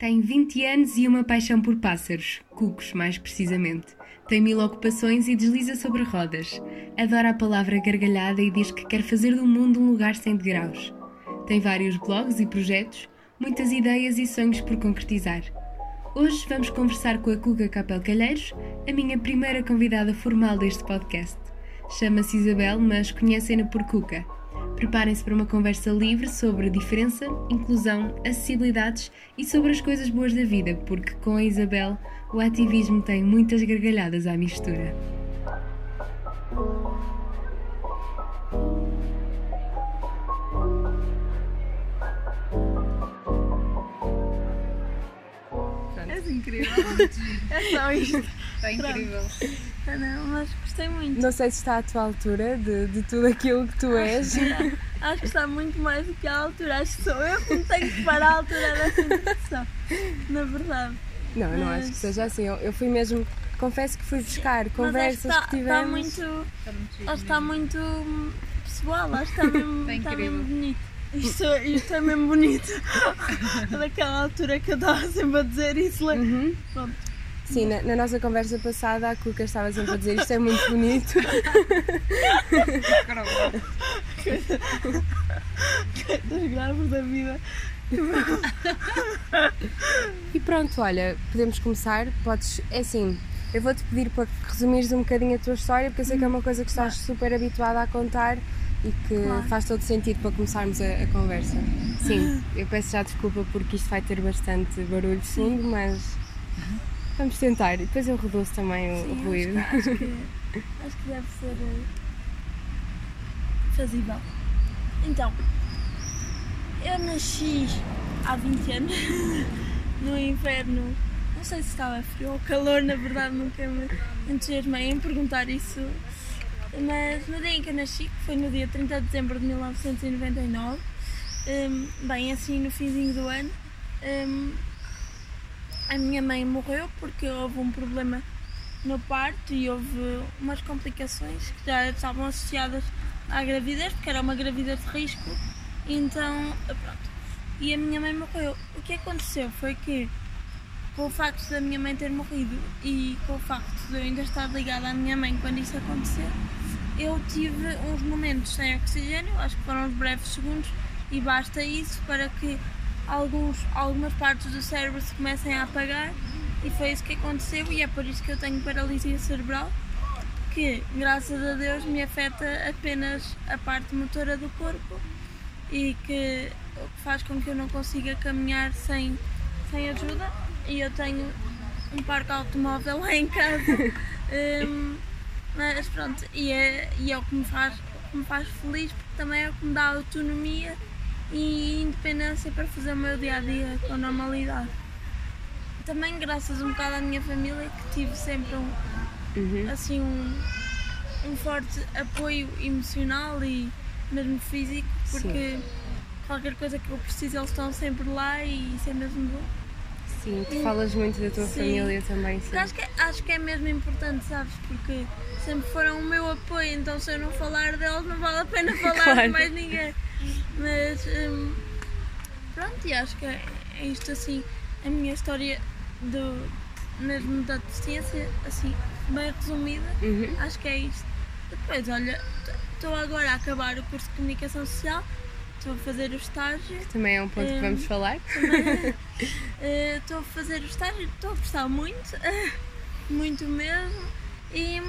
Tem 20 anos e uma paixão por pássaros, cucos mais precisamente. Tem mil ocupações e desliza sobre rodas. Adora a palavra gargalhada e diz que quer fazer do mundo um lugar sem degraus. Tem vários blogs e projetos, muitas ideias e sonhos por concretizar. Hoje vamos conversar com a Cuca Capel Calheiros, a minha primeira convidada formal deste podcast. Chama-se Isabel, mas conhecem-na por Cuca. Preparem-se para uma conversa livre sobre diferença, inclusão, acessibilidades e sobre as coisas boas da vida, porque com a Isabel o ativismo tem muitas gargalhadas à mistura. És incrível. é só isto. Está incrível. Ah, não, mas gostei muito. Não sei se está à tua altura de, de tudo aquilo que tu és. Acho que está muito mais do que à altura. Acho que sou eu que me tenho que parar à altura dessa introdução. Na verdade. Não, eu não Mas- acho que seja assim. Eu, eu fui mesmo, confesso que fui buscar Mas conversas acho que que está, está tivemos. muito. Está muito Acho que está muito pessoal. Acho que está mesmo, Está incrível. mesmo bonito. Isto, isto é mesmo bonito. Daquela altura que eu estava sempre a dizer isso. Uhum. Pronto. Sim, na, na nossa conversa passada a Cuca estava sempre a dizer isto é muito bonito. Das graves da vida. E pronto, olha, podemos começar. Podes, é assim, eu vou-te pedir para que resumires um bocadinho a tua história, porque eu sei que é uma coisa que estás super habituada a contar e que Claro. faz todo sentido para começarmos a, a conversa. Sim, eu peço já desculpa porque isto vai ter bastante barulho de fundo, mas vamos tentar. E depois eu reduzo também o, o Sim, ruído. Acho, acho que, acho que deve ser eh, fazível. Então, eu nasci há 20 anos no inverno. Não sei se estava frio ou calor, na verdade nunca me entusiasmei em perguntar isso. Mas no dia em que eu nasci, que foi no dia 30 de dezembro de 1999, hum, bem assim no finzinho do ano, hum, a minha mãe morreu porque houve um problema no parto e houve umas complicações que já estavam associadas à gravidez, porque era uma gravidez de risco. Então, pronto. E a minha mãe morreu. O que aconteceu foi que, com o facto da minha mãe ter morrido e com o facto de eu ainda estar ligada à minha mãe quando isso aconteceu, eu tive uns momentos sem oxigênio, acho que foram uns breves segundos, e basta isso para que alguns, algumas partes do cérebro se comecem a apagar e foi isso que aconteceu e é por isso que eu tenho paralisia cerebral que graças a Deus me afeta apenas a parte motora do corpo e que faz com que eu não consiga caminhar sem, sem ajuda e eu tenho um parque automóvel lá em casa. Hum, mas pronto e é, e é o que me faz o que me faz feliz porque também é o que me dá autonomia e independência para fazer o meu dia a dia com normalidade também graças um bocado à minha família que tive sempre um, Uhum. assim um, um forte apoio emocional e mesmo físico porque qualquer coisa que eu preciso eles estão sempre lá e isso é mesmo bom. Sim, tu falas muito da tua Sim. família também, sim. Acho que, é- acho que é mesmo importante, sabes? Porque sempre foram o meu apoio, então se eu não falar deles não vale a pena falar de Claro. mais ninguém. Mas hum, pronto, e acho que é é isto assim, a minha história do, mesmo da deficiência, assim, bem resumida. Uhum. Acho que é isto. Depois, olha, estou agora a acabar o curso de comunicação social, estou a fazer o estágio, Também é um ponto que Hum. vamos falar. eh, estou a fazer o estágio, estou a gostar muito, muito mesmo. E,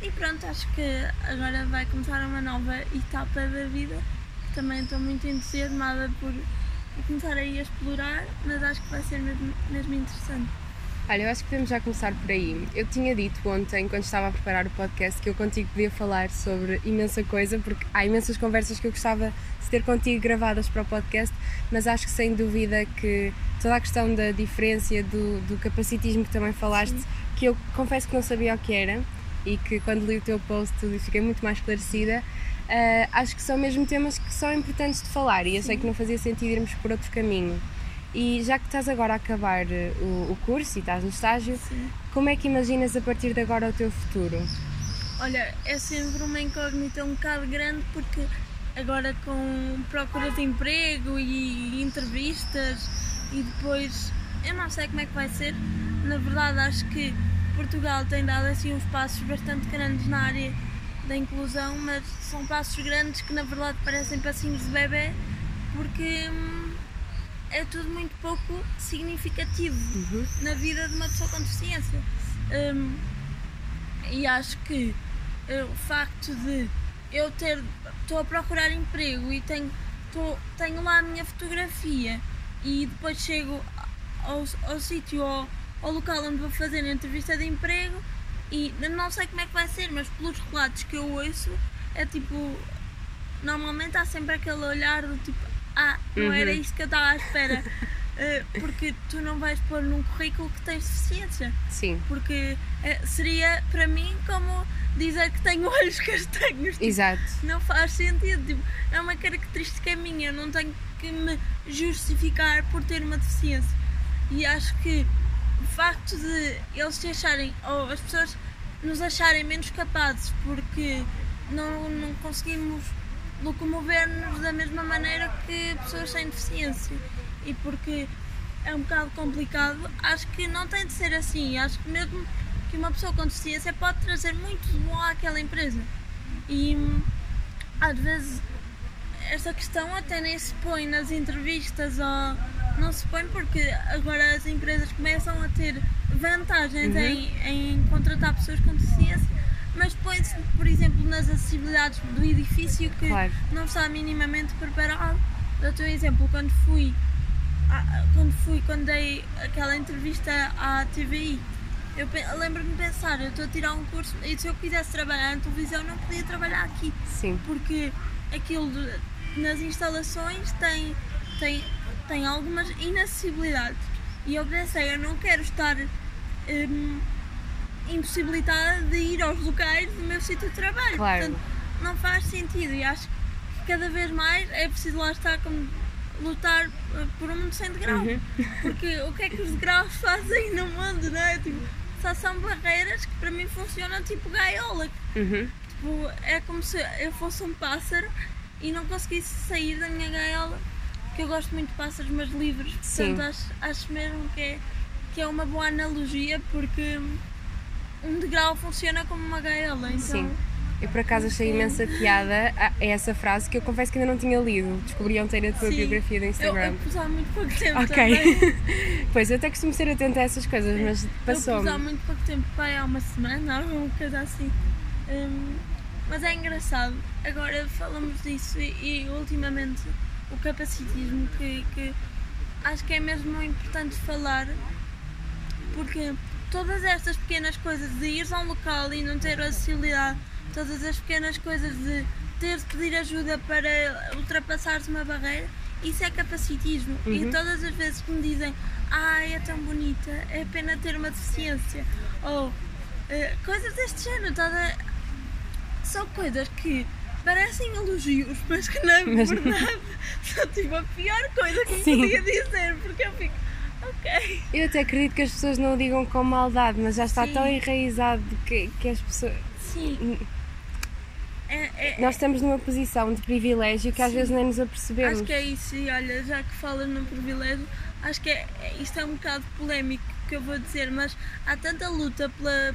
e pronto, acho que agora vai começar uma nova etapa da vida, que também estou muito entusiasmada por, por começar aí a explorar, mas acho que vai ser mesmo, mesmo interessante. Olha, eu acho que podemos já começar por aí. Eu tinha dito ontem, quando estava a preparar o podcast, que eu contigo podia falar sobre imensa coisa, porque há imensas conversas que eu gostava de ter contigo gravadas para o podcast, mas acho que sem dúvida que toda a questão da diferença, do, do capacitismo que também falaste, que eu confesso que não sabia o que era e que quando li o teu post fiquei muito mais esclarecida. ah, acho que são mesmo temas que são importantes de falar e eu sei que não fazia sentido irmos por outro caminho. E já que estás agora a acabar eh, o, o curso e estás no estágio, Sim. como é que imaginas a partir de agora o teu futuro? Olha, é sempre uma incógnita um bocado grande porque agora com procura de emprego e entrevistas e depois eu não sei como é que vai ser. Na verdade, acho que Portugal tem dado assim uns passos bastante grandes na área da inclusão, mas são passos grandes que na verdade parecem passinhos de bebê, porque hum, é tudo muito pouco significativo Uhum. na vida de uma pessoa com deficiência. Hum, e acho que eh, o facto de eu ter. estou a procurar emprego e tenho, tô- tenho lá a minha fotografia e depois chego ao, ao sítio, ao, ao local onde vou fazer a entrevista de emprego e não sei como é que vai ser, mas pelos relatos que eu ouço é tipo. Normalmente há sempre aquele olhar do tipo, ah, não era Uhum. isto que eu estava à espera. Eh, porque tu não vais pôr num currículo que tens deficiência. Sim, Porque eh, seria para mim como dizer que tenho olhos castanhos. Tipo, exato. não faz sentido. Tipo, é uma característica minha. Eu não tenho que me justificar por ter uma deficiência. E acho que o facto de eles se acharem, ou as pessoas nos acharem menos capazes porque não, não conseguimos locomover-nos da mesma maneira que pessoas sem deficiência e porque é um bocado complicado, acho que não tem de ser assim. Acho que mesmo que uma pessoa com deficiência pode trazer muito de bom àquela empresa. E às vezes esta questão até nem se põe nas entrevistas ou não se põe porque agora as empresas começam a ter vantagens Uhum. em, em contratar pessoas com deficiência, mas põe-se, por exemplo, nas acessibilidades do edifício que Claro. não está minimamente preparado. Dou-te um exemplo, quando fui, quando fui, quando dei aquela entrevista à TVI, eu lembro-me de pensar, eu estou a tirar um curso e se eu quisesse trabalhar na televisão não podia trabalhar aqui Sim, porque aquilo de- nas instalações tem, tem, tem algumas inacessibilidades. E eu pensei, eu não quero estar hum, impossibilitada de ir aos locais do meu sítio de trabalho. Claro. Portanto, não faz sentido e acho que cada vez mais é preciso lá estar como lutar por um mundo sem degraus. Uhum. Porque o que é que os degraus fazem no mundo, não é? Tipo, só são barreiras que para mim funcionam tipo gaiola, uhum. Tipo, é como se eu fosse um pássaro e não conseguisse sair da minha gaiola. Porque eu gosto muito de pássaros, mas livres. Sim. Portanto, acho, acho mesmo que é, que é uma boa analogia porque um degrau funciona como uma gaiola. Então, Sim. Eu por acaso achei imensa piada a essa frase que eu confesso que ainda não tinha lido. Descobri ontem a tua Sim. biografia do Eu, Instagram. eu pus há muito pouco tempo Ok. pois eu até costumo ser atenta a essas coisas, mas Eu pus há muito pouco tempo, pai, há uma semana, alguma coisa assim. Hum, mas é engraçado. Agora falamos disso e, e ultimamente o capacitismo que, que acho que é mesmo importante falar porque todas estas pequenas coisas de ir a um local e não ter acessibilidade, todas as pequenas coisas de ter de pedir ajuda para ultrapassar uma barreira, isso é capacitismo. E Uhum. todas as vezes que me dizem ai é tão bonita, é pena ter uma deficiência, ou eh, coisas deste género, toda... são coisas que parecem elogios, mas que na Mas verdade são tipo a pior coisa que me Sim. podia dizer, porque eu fico, ok. Eu até acredito que as pessoas não o digam com maldade, mas já está Sim. tão enraizado que, que as pessoas. Sim. É, é- Nós estamos numa posição de privilégio que às Sim. vezes nem nos apercebemos. Acho que é isso, e olha, já que falas no privilégio, acho que é, é- isto é um bocado polémico que eu vou dizer, mas há tanta luta pela,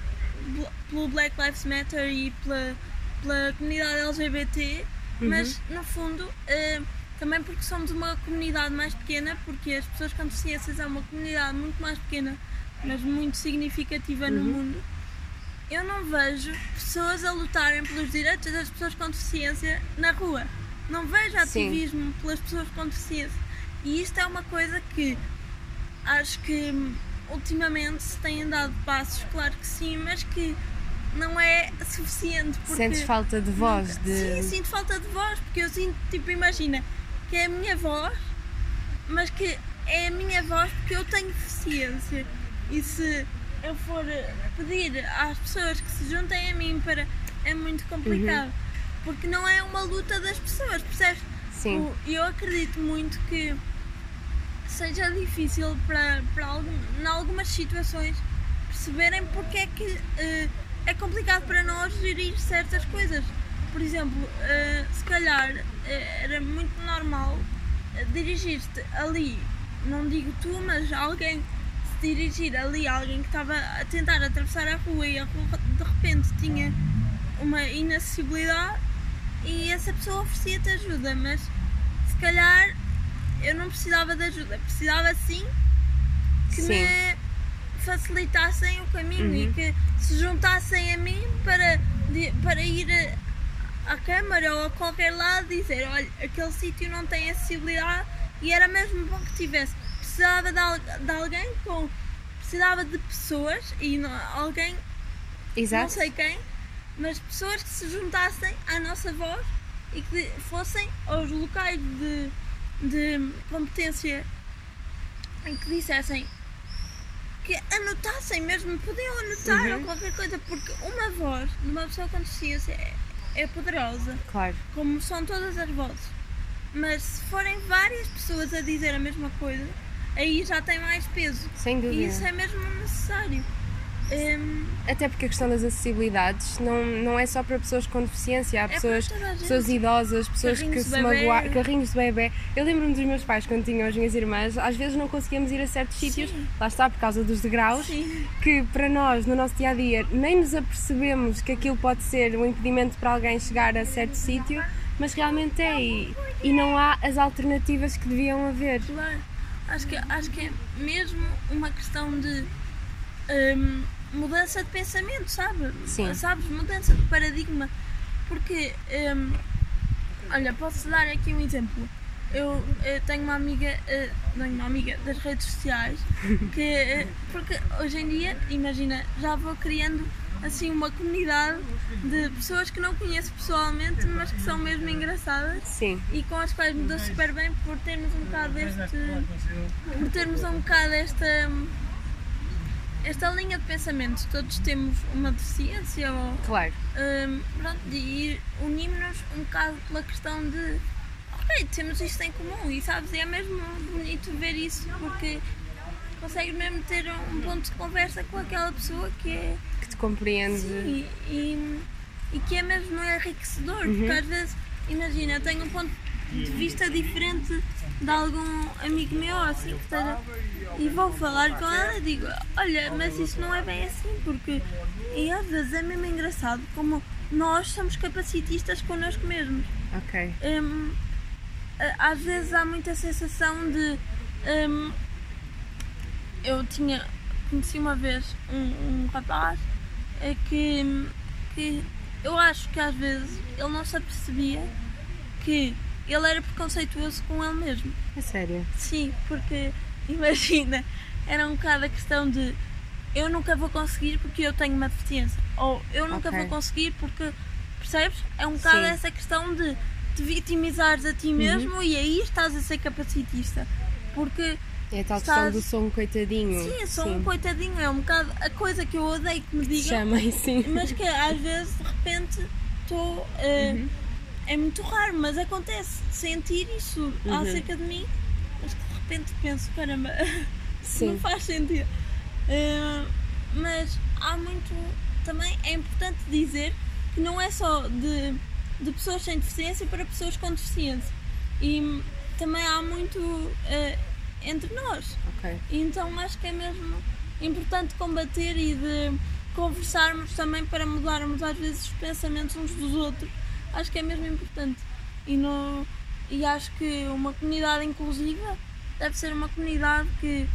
pelo Black Lives Matter e pela, pela comunidade LGBT, mas no fundo eh, também porque somos uma comunidade mais pequena, porque as pessoas com deficiências é uma comunidade muito mais pequena, mas muito significativa no mundo. Eu não vejo pessoas a lutarem pelos direitos das pessoas com deficiência na rua. Não vejo Sim. ativismo pelas pessoas com deficiência. E isto é uma coisa que acho que hum, ultimamente se têm dado passos, claro que sim, mas que não é suficiente. Sentes falta de voz, Nunca- de. Sim, sinto falta de voz, porque eu sinto, tipo, imagina, que é a minha voz, mas que é a minha voz porque eu tenho deficiência. E se eu for pedir às pessoas que se juntem a mim para. é muito complicado. Porque não é uma luta das pessoas, percebes? Sim. O- Eu acredito muito que seja difícil para, para algum, em algumas situações perceberem porque é que eh, é complicado para nós gerir certas coisas. Por exemplo, eh, se calhar eh, era muito normal eh, dirigir-te ali, não digo tu, mas alguém se dirigir ali alguém que estava a tentar atravessar a rua e a rua de repente tinha uma inacessibilidade e essa pessoa oferecia-te ajuda, mas se calhar eu não precisava de ajuda, precisava sim que Sim. me facilitassem o caminho Uhum. e que se juntassem a mim para, para ir à Câmara ou a qualquer lado dizer, olha, aquele sítio não tem acessibilidade e era mesmo bom que tivesse. Precisava de, al- de alguém com. Precisava de pessoas e não- alguém, Exato. não sei quem, mas pessoas que se juntassem à nossa voz e que fossem aos locais de, de competência em que dissessem que anotassem mesmo, podiam anotar Uhum. ou qualquer coisa, porque uma voz de uma pessoa com deficiência é, é poderosa, Claro. como são todas as vozes. Mas se forem várias pessoas a dizer a mesma coisa, aí já tem mais peso. Sem dúvida. E isso é mesmo necessário. Hum, Até porque a questão das acessibilidades não, não é só para pessoas com deficiência, há É pessoas, pessoas idosas, pessoas Carrinhos que se magoaram, carrinhos de bebê. Eu lembro-me dos meus pais quando tinham as minhas irmãs, às vezes não conseguíamos ir a certos sítios, lá está, por causa dos degraus, sim, que para nós, no nosso dia a dia, nem nos apercebemos que aquilo pode ser um impedimento para alguém chegar a certo sítio, mas realmente é, e, e não há as alternativas que deviam haver. claro. Acho que, acho que é mesmo uma questão de hum, mudança de pensamento, sabe? Sim. Sabes? Mudança de paradigma. Porque, hum, olha, posso dar aqui um exemplo. Eu, eh, tenho uma amiga, eh, tenho uma amiga das redes sociais que, eh, porque hoje em dia, imagina, já vou criando assim uma comunidade de pessoas que não conheço pessoalmente, mas que são mesmo engraçadas Sim, e com as quais me dou super bem por termos um bocado deste. por termos um bocado esta. Esta linha de pensamento. Todos temos uma deficiência ou. claro. hum, pronto, e unimos-nos um bocado pela questão de. Ok, temos isto em comum e sabes, é mesmo bonito ver isso porque consegues mesmo ter um ponto de conversa com aquela pessoa que é. Que te compreende. Sim, e, e, que é mesmo enriquecedor, porque às vezes, imagina, eu tenho um ponto de vista diferente de algum amigo meu, assim, que esteja. E vou falar com ela e digo: Olha, mas isso não é bem assim, porque. E às vezes é mesmo engraçado como nós somos capacitistas connosco mesmos. Ok. A- às vezes há muita sensação de. hum, eu tinha. Conheci uma vez um, um rapaz eh, que, que eu acho que às vezes ele não se apercebia que ele era preconceituoso com ele mesmo. É sério. Sim, porque imagina, era um bocado a questão de eu nunca vou conseguir porque eu tenho uma deficiência. Ou eu nunca Ok. vou conseguir porque percebes? É um bocado Sim. Uhum. essa questão de te vitimizares a ti mesmo e aí estás a ser capacitista. Porque É a tal Estás- questão do som coitadinho. sim, sou um coitadinho, é um bocado a coisa que eu odeio que me digam, Chamem, sim. mas que às vezes de repente estou. eh, Uhum. É muito raro, mas acontece sentir isso Uhum. acerca de mim, mas que de repente penso, caramba, Sim. não faz sentido. Eh, mas há muito. Também é importante dizer que não é só de, de pessoas sem deficiência para pessoas com deficiência. E também há muito eh, entre nós. Ok. E Então acho que é mesmo importante combater e de conversarmos também para mudarmos às vezes os pensamentos uns dos outros. Acho que é mesmo importante. E, no, e acho que uma comunidade inclusiva deve ser uma comunidade que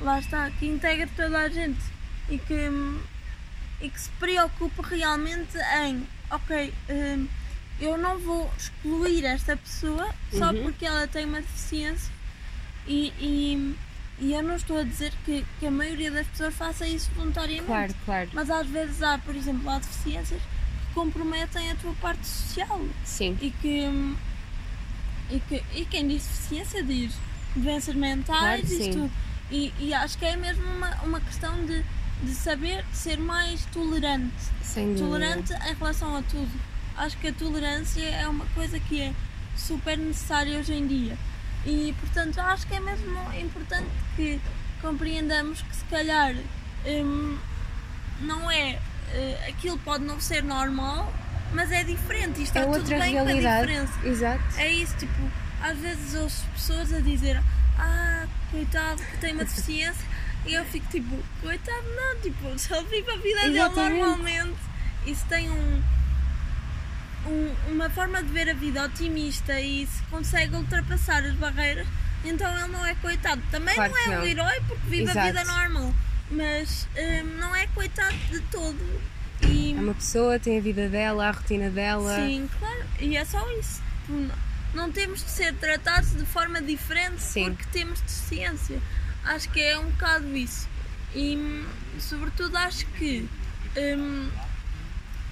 lá está, que integra toda a gente e que, e que se preocupe realmente em ok, hum, eu não vou excluir esta pessoa só Uhum. porque ela tem uma deficiência e, e, e eu não estou a dizer que, que a maioria das pessoas faça isso voluntariamente. Claro, claro. Mas às vezes há, por exemplo, há deficiências comprometem a tua parte social Sim. e que, e que e quem diz deficiência diz doenças mentais Claro, tudo. E, e acho que é mesmo uma, uma questão de, de saber ser mais tolerante. Sem dúvida. Tolerante em relação a tudo. Acho que a tolerância é uma coisa que é super necessária hoje em dia. E portanto acho que é mesmo importante que compreendamos que se calhar hum, não é eh, aquilo pode não ser normal, mas é diferente e está É tudo bem com a realidade. diferença. Exato. É isso, tipo, às vezes ouço pessoas a dizer ah, coitado que tem uma deficiência. E eu fico tipo, coitado não, tipo, se ele vive a vida dele Exatamente. normalmente e se tem um, um- uma forma de ver a vida otimista e se consegue ultrapassar as barreiras, então ele não é coitado. Também Claro não é que um não. herói porque vive a vida Exato. normal, mas hum, não é coitado de todo. E, É uma pessoa, tem a vida dela, a rotina dela. Sim, claro. E é só isso. Tipo, Não temos de ser tratados de forma diferente Sim. porque temos deficiência. Acho que é um bocado isso. E, hum, sobretudo, acho que hum,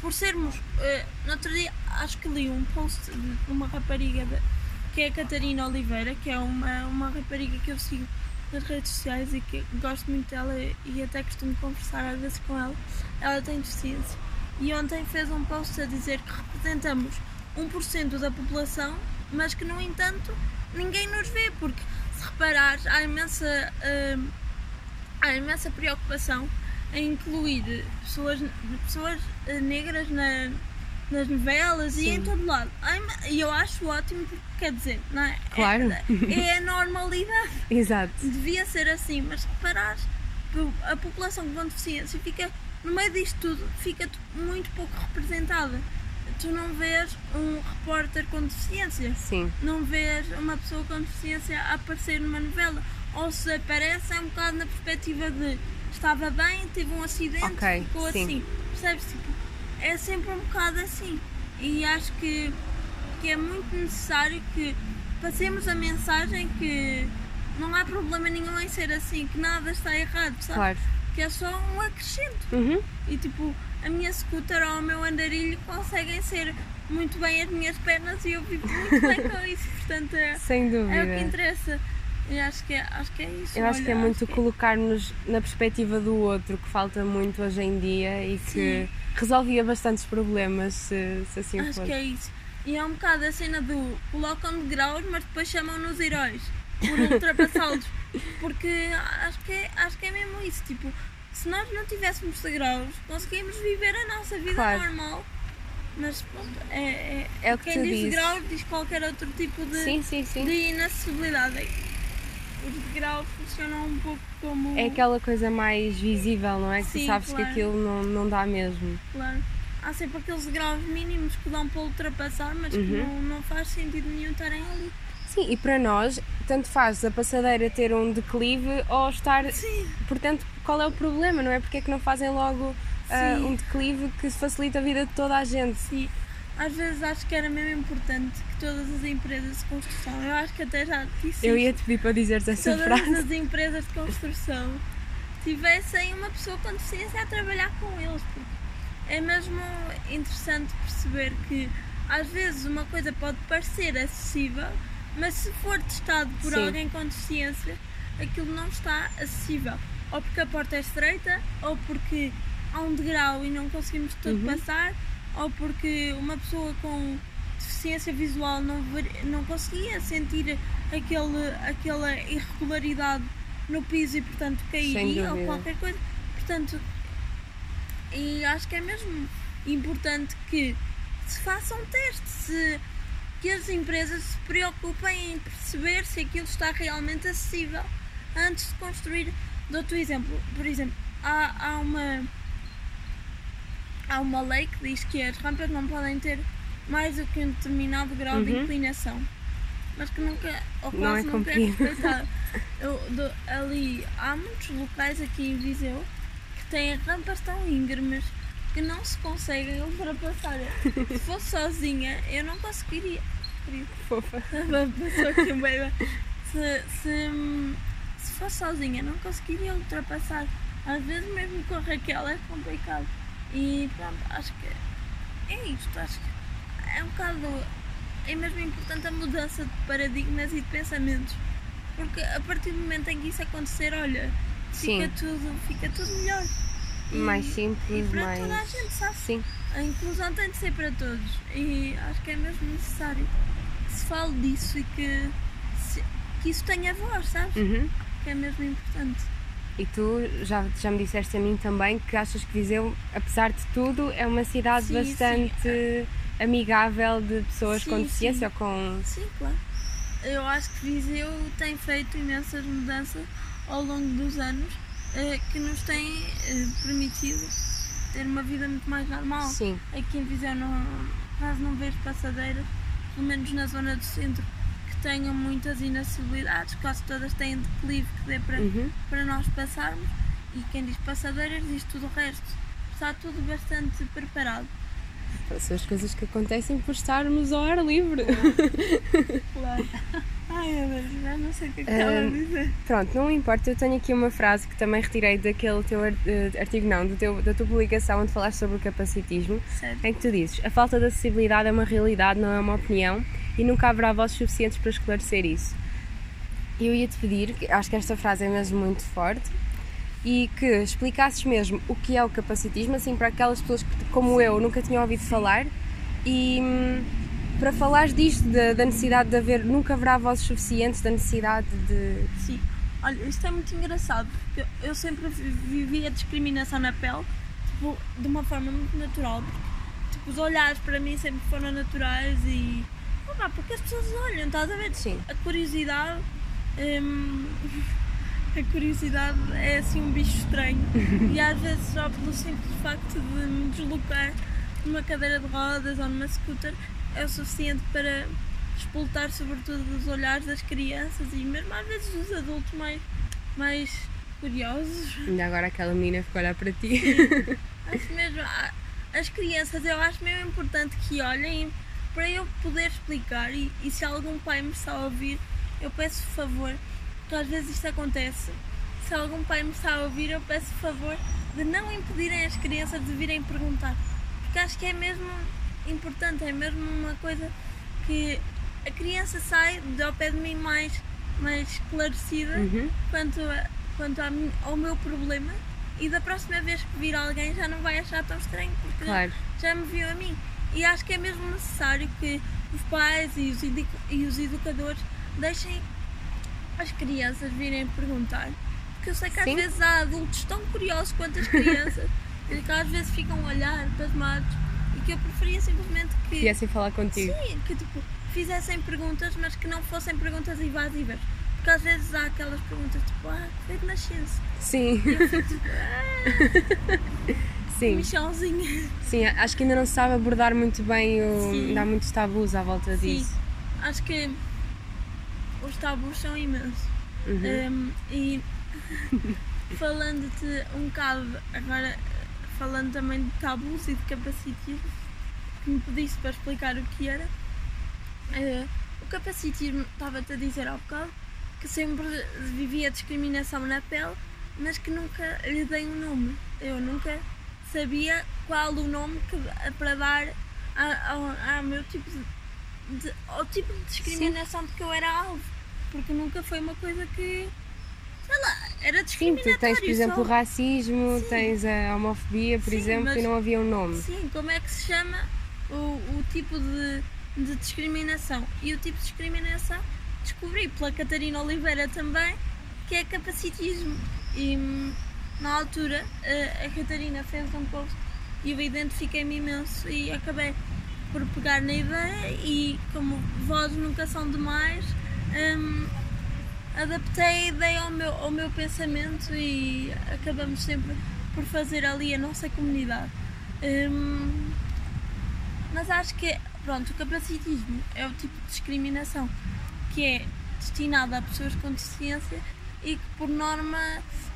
por sermos. eh, no outro dia, acho que li um post de uma rapariga de- que é a Catarina Oliveira, que é uma, uma rapariga que eu sigo nas redes sociais e que gosto muito dela e até costumo conversar às vezes com ela. Ela tem deficiência. E ontem fez um post a dizer que representamos 1% da população, mas que no entanto ninguém nos vê, porque se reparares há imensa, hum, há imensa preocupação em incluir pessoas, pessoas eh, negras na- nas novelas e Sim. em todo lado. E eu acho ótimo porque quer dizer, não é? Claro. É, é a normalidade Exato. devia ser assim, mas reparares, a população com deficiência fica, no meio disto tudo, fica muito pouco representada. Tu não vês um repórter com deficiência, Sim. não vês uma pessoa com deficiência a aparecer numa novela, ou se aparece é um bocado na perspectiva de estava bem, teve um acidente, Ok, ficou sim. assim. Percebes? Tipo, é sempre um bocado assim. E acho que, que é muito necessário que passemos a mensagem que não há problema nenhum em ser assim, que nada está errado, sabe? Claro. Que é só um acrescento. Uhum. E tipo, a minha scooter ou o meu andarilho conseguem ser muito bem as minhas pernas e eu vivo muito bem com isso. Portanto, é, Sem é o que dúvida. interessa. E acho que é, acho que é isso. Eu acho que é olha, muito que- colocar-nos na perspectiva do outro, que falta muito hoje em dia e que Sim. Resolvia bastantes problemas se, se assim Acho fosse. que é isso. E é um bocado a cena do colocam de graus, mas depois chamam-nos heróis por ultrapassá-los. Porque acho que, é, acho que é mesmo isso. Tipo, se nós não tivéssemos de graus, conseguimos viver a nossa vida Claro. normal. Mas pronto, é, é, É o que quem tu diz dizes. graus diz qualquer outro tipo de, Sim, sim, sim. de inacessibilidade. Os degraus funcionam um pouco como. É aquela coisa mais visível, não é? Que tu Sim, sabes claro. que aquilo não, não dá mesmo. Claro. Há sempre aqueles graus mínimos que dão para ultrapassar, mas que Uhum. não, não faz sentido nenhum estarem ali. Sim, e para nós, tanto faz a passadeira ter um declive ou estar. Sim. Portanto, qual é o problema, não é? Porque é que não fazem logo Sim. um declive que facilita a vida de toda a gente? Sim. Às vezes acho que era mesmo importante que todas as empresas de construção, eu acho que até já disse Eu ia te pedir para dizeres essa todas frase. as empresas de construção tivessem uma pessoa com deficiência a trabalhar com eles. Porque é mesmo interessante perceber que às vezes uma coisa pode parecer acessível, mas se for testado por Sim. alguém com deficiência, aquilo não está acessível. Ou porque a porta é estreita, ou porque há um degrau e não conseguimos todo Uhum. passar, ou porque uma pessoa com deficiência visual não, não conseguia sentir aquele, aquela irregularidade no piso e portanto cairia ou qualquer coisa. Portanto, e acho que é mesmo importante que se faça um teste, se, que as empresas se preocupem em perceber se aquilo está realmente acessível antes de construir. Dou-te um exemplo, por exemplo, há, há uma há uma lei que diz que as rampas não podem ter mais do que um determinado grau de Uhum. inclinação, mas que nunca, ou Não quase é nunca é respeitado. Eu, do- ali há muitos locais aqui em Viseu que têm rampas tão íngremes que não se conseguem ultrapassar. Se fosse sozinha, eu não conseguiria. Fofa. Se, se, se fosse sozinha, não conseguiria ultrapassar. Às vezes, mesmo com a Raquel, é complicado. E pronto, acho que é isto. Acho que é um bocado. É mesmo importante a mudança de paradigmas e de pensamentos. Porque a partir do momento em que isso acontecer, olha, fica Sim. tudo, fica tudo melhor. E- Mais E simples, para mais. toda a gente, sabe? Sim, A inclusão tem de ser para todos e acho que é mesmo necessário que se fale disso e que, se- que isso tenha voz, sabes? Uhum. Que é mesmo importante. E tu já, já me disseste a mim também que achas que Viseu, apesar de tudo, é uma cidade Sim, bastante amigável de pessoas com Sim, deficiência sim. ou com. Sim, claro. eu acho que Viseu tem feito imensas mudanças ao longo dos anos eh, que nos têm eh, permitido ter uma vida muito mais normal. Sim. Aqui em Viseu não, quase não vejo passadeiras, pelo menos na zona do centro, que tenham muitas inacessibilidades, quase todas têm declive que dê para, Uhum. para nós passarmos. E quem diz passadeiras diz tudo o resto. Está tudo bastante preparado. São as coisas que acontecem por estarmos ao ar livre. Claro. Ai meu Deus, já não sei o que é que estava a dizer. Pronto, não importa, eu tenho aqui uma frase que também retirei daquele teu eh, artigo, não, do teu, da tua publicação onde falaste sobre o capacitismo, Certo. em que tu dizes: a falta de acessibilidade é uma realidade, não é uma opinião, e nunca haverá vozes suficientes para esclarecer isso. Eu ia-te pedir, que acho que esta frase é mesmo muito forte, e que explicasses mesmo o que é o capacitismo, assim, para aquelas pessoas que, como eu, nunca tinham ouvido falar, e hum, para falares disto, da, da necessidade de haver, nunca haverá vozes suficientes, da necessidade de. Sim. Olha, isto é muito engraçado, porque eu sempre vi- vivi a discriminação na pele tipo, de uma forma muito natural. Porque, tipo, os olhares para mim sempre foram naturais e. Opa, porque as pessoas olham, estás a ver? Sim. A curiosidade. hum, a curiosidade é assim um bicho estranho. e às vezes só pelo simples facto de me deslocar numa cadeira de rodas ou numa scooter é o suficiente para explotar sobretudo os olhares das crianças e mesmo às vezes dos adultos mais, mais curiosos. Ainda agora aquela menina ficou a olhar para ti. Acho mesmo, as crianças eu acho mesmo importante que olhem para eu poder explicar e, e se algum pai me está a ouvir, eu peço favor, porque às vezes isto acontece, se algum pai me está a ouvir, eu peço favor de não impedirem as crianças de virem perguntar, porque acho que é mesmo importante, é mesmo uma coisa que a criança sai de ao pé de mim mais, mais esclarecida Uhum. quanto, a- quanto à mi- ao meu problema e da próxima vez que vir alguém já não vai achar tão estranho porque já- Claro. já me viu a mim. E acho que é mesmo necessário que os pais e os, e os educadores deixem as crianças virem perguntar. Porque eu sei que às Sim. vezes há adultos tão curiosos quanto as crianças e que às vezes ficam a olhar pasmados e que eu preferia simplesmente que. Viessem falar contigo. Sim, que tipo, fizessem perguntas, mas que não fossem perguntas evasivas. Porque às vezes há aquelas perguntas tipo, ah, foi de nascença. Sim, E eu fico tipo, ah, sim, michãozinha. sim. Acho que ainda não se sabe abordar muito bem o. Sim. Ainda há muitos tabus à volta Sim, disso. acho que os tabus são imensos. Uhum. Um, e falando-te um bocado, agora falando também de tabus e de capacitismo, que me pediste para explicar o que era, eh, o capacitismo, estava-te a dizer há bocado, que sempre vivia discriminação na pele, mas que nunca lhe dei um nome. Eu nunca sabia qual o nome que, para dar ao, ao meu tipo de, de- ao tipo de discriminação de que eu era alvo. Porque nunca foi uma coisa que. Sei lá, era Sim, discriminatório. tu tens, por exemplo, o só. racismo, Sim. tens a homofobia, por Sim, exemplo, mas- e não havia um nome. Sim, como é que se chama o, o tipo de, de discriminação? E o tipo de discriminação descobri pela Catarina Oliveira também, que é capacitismo. E hum, na altura a, a Catarina fez um post e eu identifiquei-me imenso e acabei por pegar na ideia e como vozes nunca são demais, hum, adaptei a ideia ao meu, ao meu pensamento e acabamos sempre por fazer ali a nossa comunidade. Hum, mas acho que, pronto, o capacitismo é o tipo de discriminação que é destinado a pessoas com deficiência e que, por norma,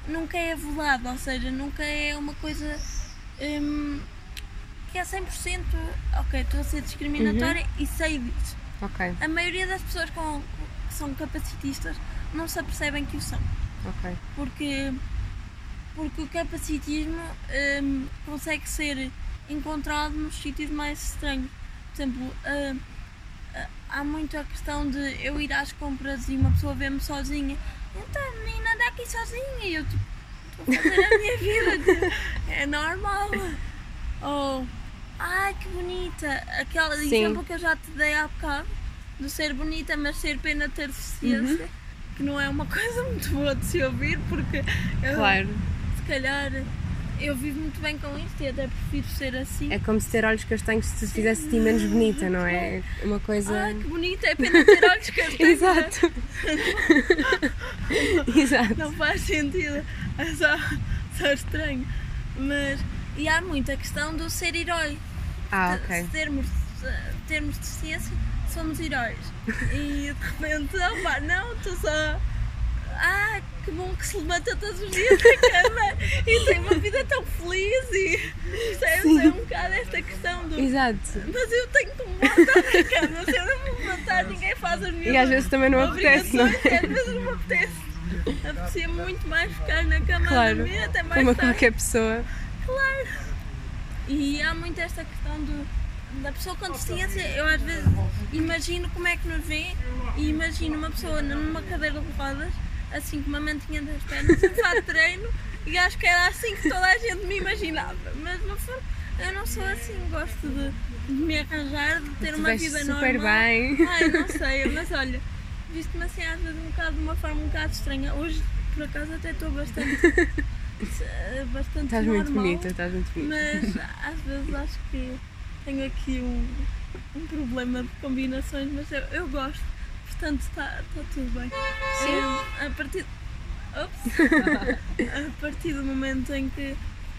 nunca é avulado, ou seja, nunca é uma coisa hum, que é 100% ok, estou a ser discriminatória e sei disso. Ok, A maioria das pessoas com, que são capacitistas não se apercebem que o são ok. porque, porque o capacitismo hum, consegue ser encontrado nos sítios mais estranhos. Por exemplo, hum, ah, há muito a questão de eu ir às compras e uma pessoa vê-me sozinha. Então, menina, anda aqui sozinha. E eu, tipo, estou a fazer a minha vida. tipo, é normal. Ou, ai, que bonita. Aquele Sim. exemplo que eu já te dei há bocado, de ser bonita, mas ser pena ter deficiência. Que não é uma coisa muito boa de se ouvir, porque eu, Claro. se calhar eu vivo muito bem com isto e até prefiro ser assim. É como se ter olhos castanhos se fizesse ti menos bonita, não é? Uma coisa. Ah, que bonito, é pena ter olhos castanhos. Exato. Exato. Não faz sentido, é só, só estranho. Mas, e há muita questão do ser herói. Ah, De- ok. Se termos, termos de ciência, somos heróis. E de repente, opá, não, tu só. Ah, que bom que se levanta todos os dias da cama e tem uma vida tão feliz e percebes? É um bocado esta questão do. Exato. Mas eu tenho que me levantar da cama, se eu não me levantar, ninguém faz as minhas E às vezes também não apetece, não é? Às vezes não me apetece. Apetecia muito mais ficar na cama a Claro. dormir até mais Como a tarde. qualquer pessoa. Claro! E há muito esta questão do, da pessoa com deficiência. Eu às vezes imagino como é que nos vê e imagino uma pessoa numa cadeira de rodas, assim com uma mantinha das pernas, um fato de treino, e acho que era assim que toda a gente me imaginava. Mas no fundo, eu não sou assim, gosto de, de me arranjar, de ter Tu uma vida super normal. bem. Ai, não sei, mas olha, visto-me assim às vezes um bocado de uma forma um bocado estranha. Hoje, por acaso, até estou bastante. Bastante Estás muito normal, bonita, estás muito bonita. Mas às vezes acho que tenho aqui um, um problema de combinações, mas eu, eu gosto. Portanto, está tá tudo bem. Eh, a partir. Ops! a partir do momento em que,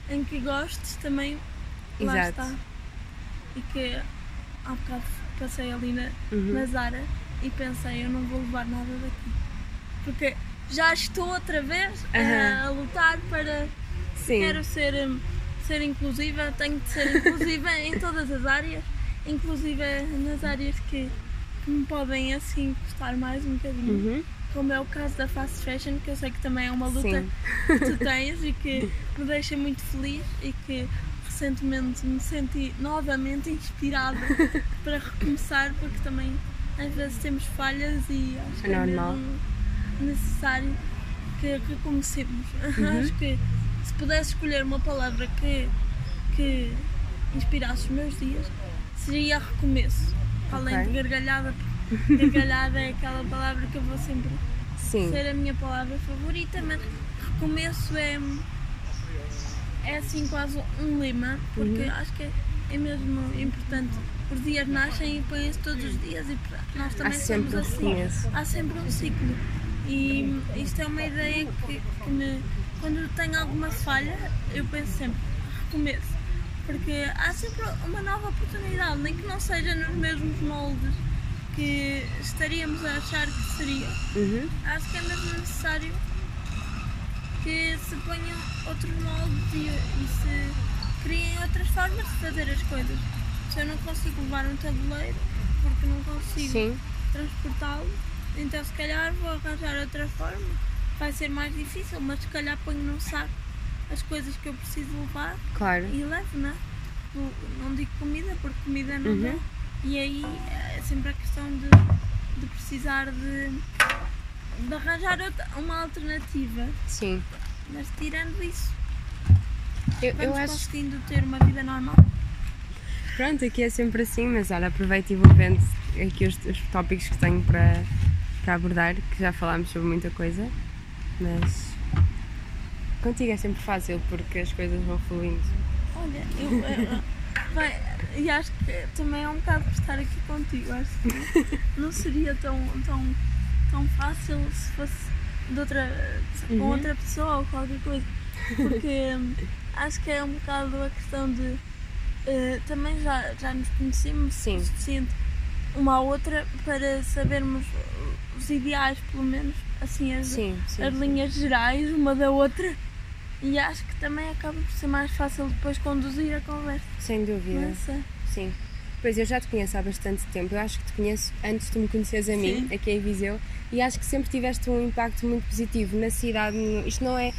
em que gostes, também lá Exato. está. E que há bocado passei ali na, Uhum. na Zara e pensei, eu não vou levar nada daqui. Porque já estou outra vez a- Aham. a lutar para Sim. quero ser, hum, ser inclusiva, tenho de ser inclusiva em todas as áreas, inclusive nas áreas que, que me podem assim custar mais um bocadinho. Uhum. Como é o caso da fast fashion, que eu sei que também é uma luta Sim. que tu tens e que me deixa muito feliz e que recentemente me senti novamente inspirada para recomeçar, porque também às vezes temos falhas e acho que É é normal. mesmo necessário que recomecemos. Uhum. Acho que se pudesse escolher uma palavra que, que inspirasse os meus dias, seria recomeço. Além de gargalhada, porque gargalhada é aquela palavra que eu vou sempre Sim. ser a minha palavra favorita, mas recomeço é, é assim quase um lema, porque Uhum. acho que é, é mesmo importante. Os dias nascem e põem-se todos os dias e nós Há também sempre somos um assim. recomeço. Há sempre um ciclo. E isto é uma ideia que, que me, quando tenho alguma falha, eu penso sempre, recomeço. Porque há sempre uma nova oportunidade, nem que não seja nos mesmos moldes que estaríamos a achar que seria Uhum. acho que é mesmo necessário que se ponham outros moldes e, e se criem outras formas de fazer as coisas. Se eu não consigo levar um tabuleiro porque não consigo transportá-lo, então se calhar vou arranjar outra forma. Vai ser mais difícil, mas se calhar ponho num saco as coisas que eu preciso levar Claro. e levo, não é? Não digo comida, porque comida não Uhum. dá. E aí é sempre a questão de, de precisar de, de arranjar outra, uma alternativa. Sim. Mas tirando isso, Eu, eu vamos acho. conseguindo ter uma vida normal. Pronto, aqui é sempre assim, mas olha, aproveito e vou vendo aqui os, os tópicos que tenho para, para abordar, que já falámos sobre muita coisa, mas contigo é sempre fácil porque as coisas vão fluindo. Olha, eu. eu- vai, e acho que também é um bocado por estar aqui contigo. Acho que não seria tão, tão, tão fácil se fosse de outra, com Uhum. outra pessoa ou qualquer coisa. Porque hum, acho que é um bocado a questão de. eh, também já, já nos conhecemos Sim. o suficiente uma à outra para sabermos os ideais, pelo menos, assim, as, Sim, sim. as sim. linhas gerais uma da outra. E acho que também acaba por ser mais fácil depois conduzir a conversa. Sem dúvida. Sei. Sim. Pois eu já te conheço há bastante tempo. Eu acho que te conheço antes de tu me conheceres a mim, aqui em Viseu, e acho que sempre tiveste um impacto muito positivo na cidade. Isto não é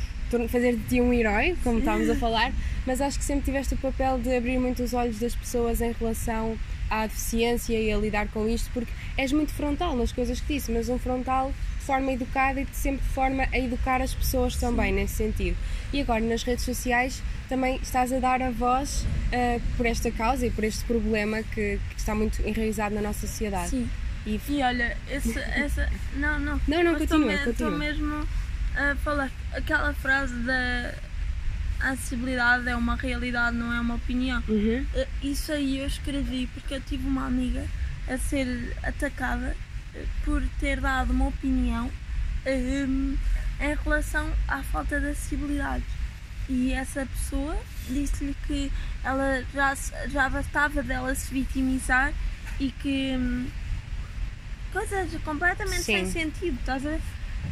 fazer de ti um herói, como estávamos a falar, mas acho que sempre tiveste o papel de abrir muito os olhos das pessoas em relação à deficiência e a lidar com isto, porque és muito frontal nas coisas que disse, mas um frontal de forma educada e de sempre de forma a educar as pessoas também, nesse sentido. E agora nas redes sociais também estás a dar a voz uh, por esta causa e por este problema que, que está muito enraizado na nossa sociedade. Sim. E E olha, esse, essa. Não, não. Não, não, continua, Estou continua. mesmo a falar aquela frase da. A acessibilidade é uma realidade, não é uma opinião. Uhum. Eh, Isso aí eu escrevi porque eu tive uma amiga a ser atacada eh, por ter dado uma opinião ehm, em relação à falta de acessibilidade. E essa pessoa disse-lhe que ela já, já bastava dela se vitimizar e que hum, coisas completamente sem Sim. sentido, estás a ver?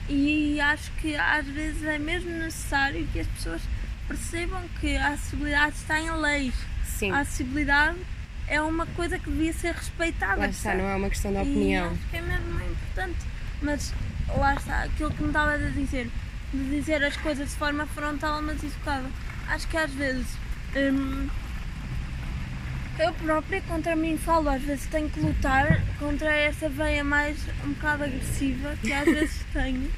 E acho que às vezes é mesmo necessário que as pessoas percebam que a acessibilidade está em leis. Sim. A acessibilidade é uma coisa que devia ser respeitada. Lá está, não é uma questão de E opinião. acho que é mesmo importante. Mas lá está, aquilo que me estava a dizer, de dizer as coisas de forma frontal mas educada. Acho que às vezes hum, eu própria contra mim falo, às vezes tenho que lutar contra essa veia mais um bocado agressiva que às vezes tenho.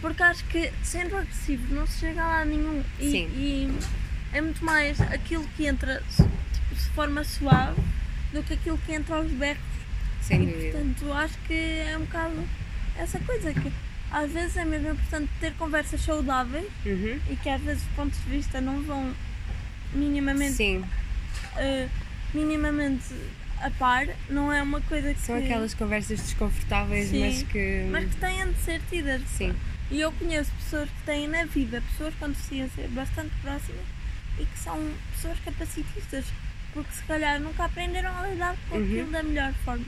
Porque acho que sendo agressivo não se chega a lá nenhum. E, Sim. e é muito mais aquilo que entra tipo, de forma suave do que aquilo que entra aos berros. Sem E dúvida. portanto acho que é um bocado essa coisa que às vezes é mesmo importante ter conversas saudáveis Uhum. e que às vezes os pontos de vista não vão minimamente, Sim, eh, minimamente a par, não é uma coisa que. são aquelas conversas desconfortáveis, Sim. mas que. Mas que têm de ser tidas. Sim. E eu conheço pessoas que têm na vida, pessoas com deficiência bastante próximas e que são pessoas capacitistas, porque se calhar nunca aprenderam a lidar com Uhum. aquilo da melhor forma.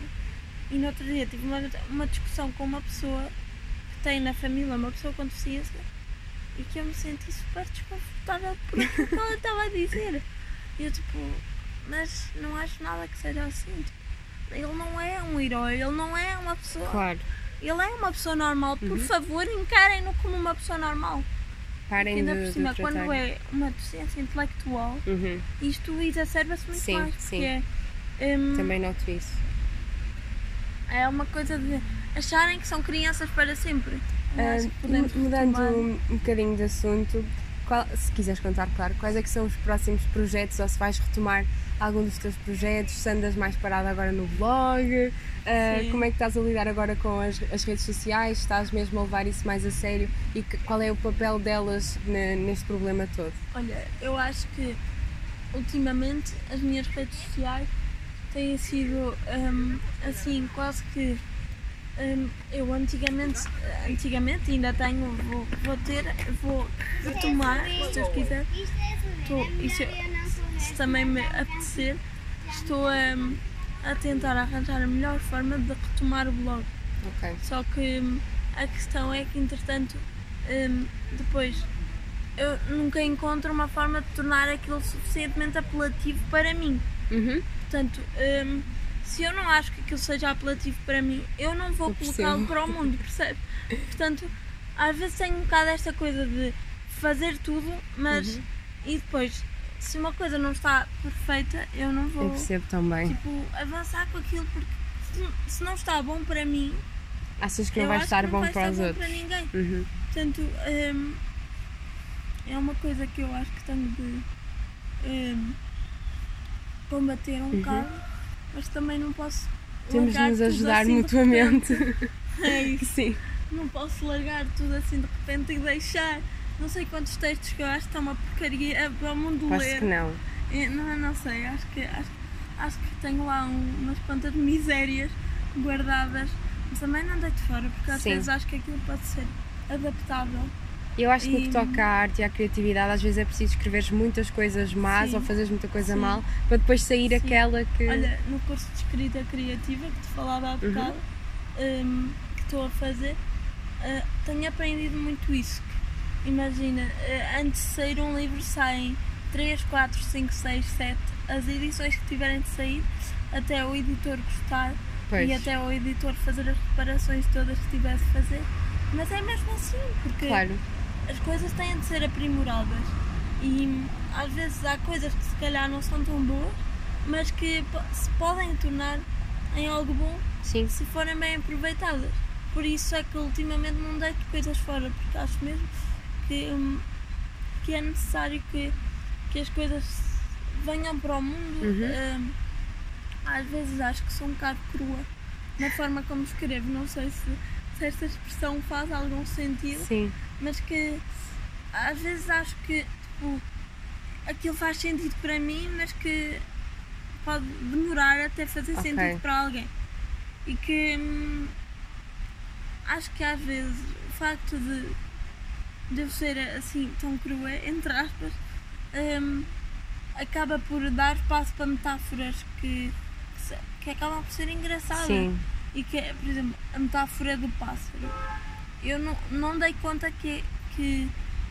E no outro dia tive uma, uma discussão com uma pessoa que tem na família uma pessoa com deficiência e que eu me senti super desconfortável por aquilo que ela estava a dizer. E eu tipo, mas não acho nada que seja assim. Tipo, ele não é um herói, ele não é uma pessoa. Claro, Ele é uma pessoa normal, por Uhum. favor, encarem-no como uma pessoa normal. parem Ainda de, por de cima, tratar. quando é uma deficiência intelectual, Uhum. isto exacerba-se muito Sim, mais. sim. É, hum, Também noto isso. é uma coisa de acharem que são crianças para sempre. Mu- mudando um, um bocadinho de assunto, qual- se quiseres contar, claro, quais é que são os próximos projetos ou se vais retomar algum dos teus projetos, se andas mais parada agora no blog, Sim. como é que estás a lidar agora com as, as redes sociais, estás mesmo a levar isso mais a sério e que- qual é o papel delas ne- neste problema todo? Olha, eu acho que ultimamente as minhas redes sociais têm sido hum, assim, quase que eu antigamente, antigamente ainda tenho, vou, vou ter, vou retomar, se Deus quiser, Estou- isso é- se também me apetecer, estou hum, a tentar arranjar a melhor forma de retomar o blog. Ok. Só que hum, a questão é que, entretanto, hum, depois eu nunca encontro uma forma de tornar aquilo suficientemente apelativo para mim. Uhum. Portanto, hum, se eu não acho que aquilo seja apelativo para mim, eu não vou Eu colocá-lo para o mundo, percebe? Portanto, às vezes tenho um bocado esta coisa de fazer tudo, mas Uhum. e depois, se uma coisa não está perfeita, eu não Eu vou percebo também. tipo, avançar com aquilo porque se, não está bom para mim, Achas que não eu vai estar que não bom vai para estar os bom outros? para ninguém. Uhum. Portanto, hum, é uma coisa que eu acho que tenho de hum, combater um bocado, mas também não posso. Temos de nos ajudar assim de mutuamente. É isso. Sim. Não posso largar tudo assim de repente e deixar. Não sei quantos textos que eu acho que está uma porcaria é para o mundo Acho ler. que não. Não, não sei, acho que, acho, acho que tenho lá um- umas quantas misérias guardadas, mas também não deito fora, porque às Sim. vezes acho que aquilo pode ser adaptável. Eu acho que no que toca à arte e à criatividade, às vezes é preciso escreveres muitas coisas más Sim. ou fazeres muita coisa Sim. mal para depois sair Sim. aquela que. Olha, no curso de escrita criativa que te falava há Uhum. bocado, hum, que estou a fazer, ah, tenho aprendido muito isso. que, Imagina, ah, antes de sair um livro saem 3, 4, 5, 6, 7 as edições que tiverem de sair, até o editor gostar pois, e até o editor fazer as reparações todas que tivesse de fazer. Mas é mesmo assim, porque claro. As coisas têm de ser aprimoradas e às vezes há coisas que se calhar não são tão boas, mas que se podem tornar em algo bom Sim. se forem bem aproveitadas. Por isso é que ultimamente não deito coisas fora, porque acho mesmo que, hum, que é necessário que, que as coisas venham para o mundo. Uhum. Hum, às vezes acho que sou um bocado crua na forma como escrevo, não sei se, se esta expressão faz algum sentido Sim. mas que às vezes acho que tipo, aquilo faz sentido para mim, mas que pode demorar até fazer Ok. sentido para alguém. E que hum, acho que às vezes o facto de, de eu ser assim tão crua, entre aspas, hum, acaba por dar espaço para metáforas que, que, que acabam por ser engraçadas. Sim. E que é, por exemplo, a metáfora do pássaro. Eu não, não dei conta que, que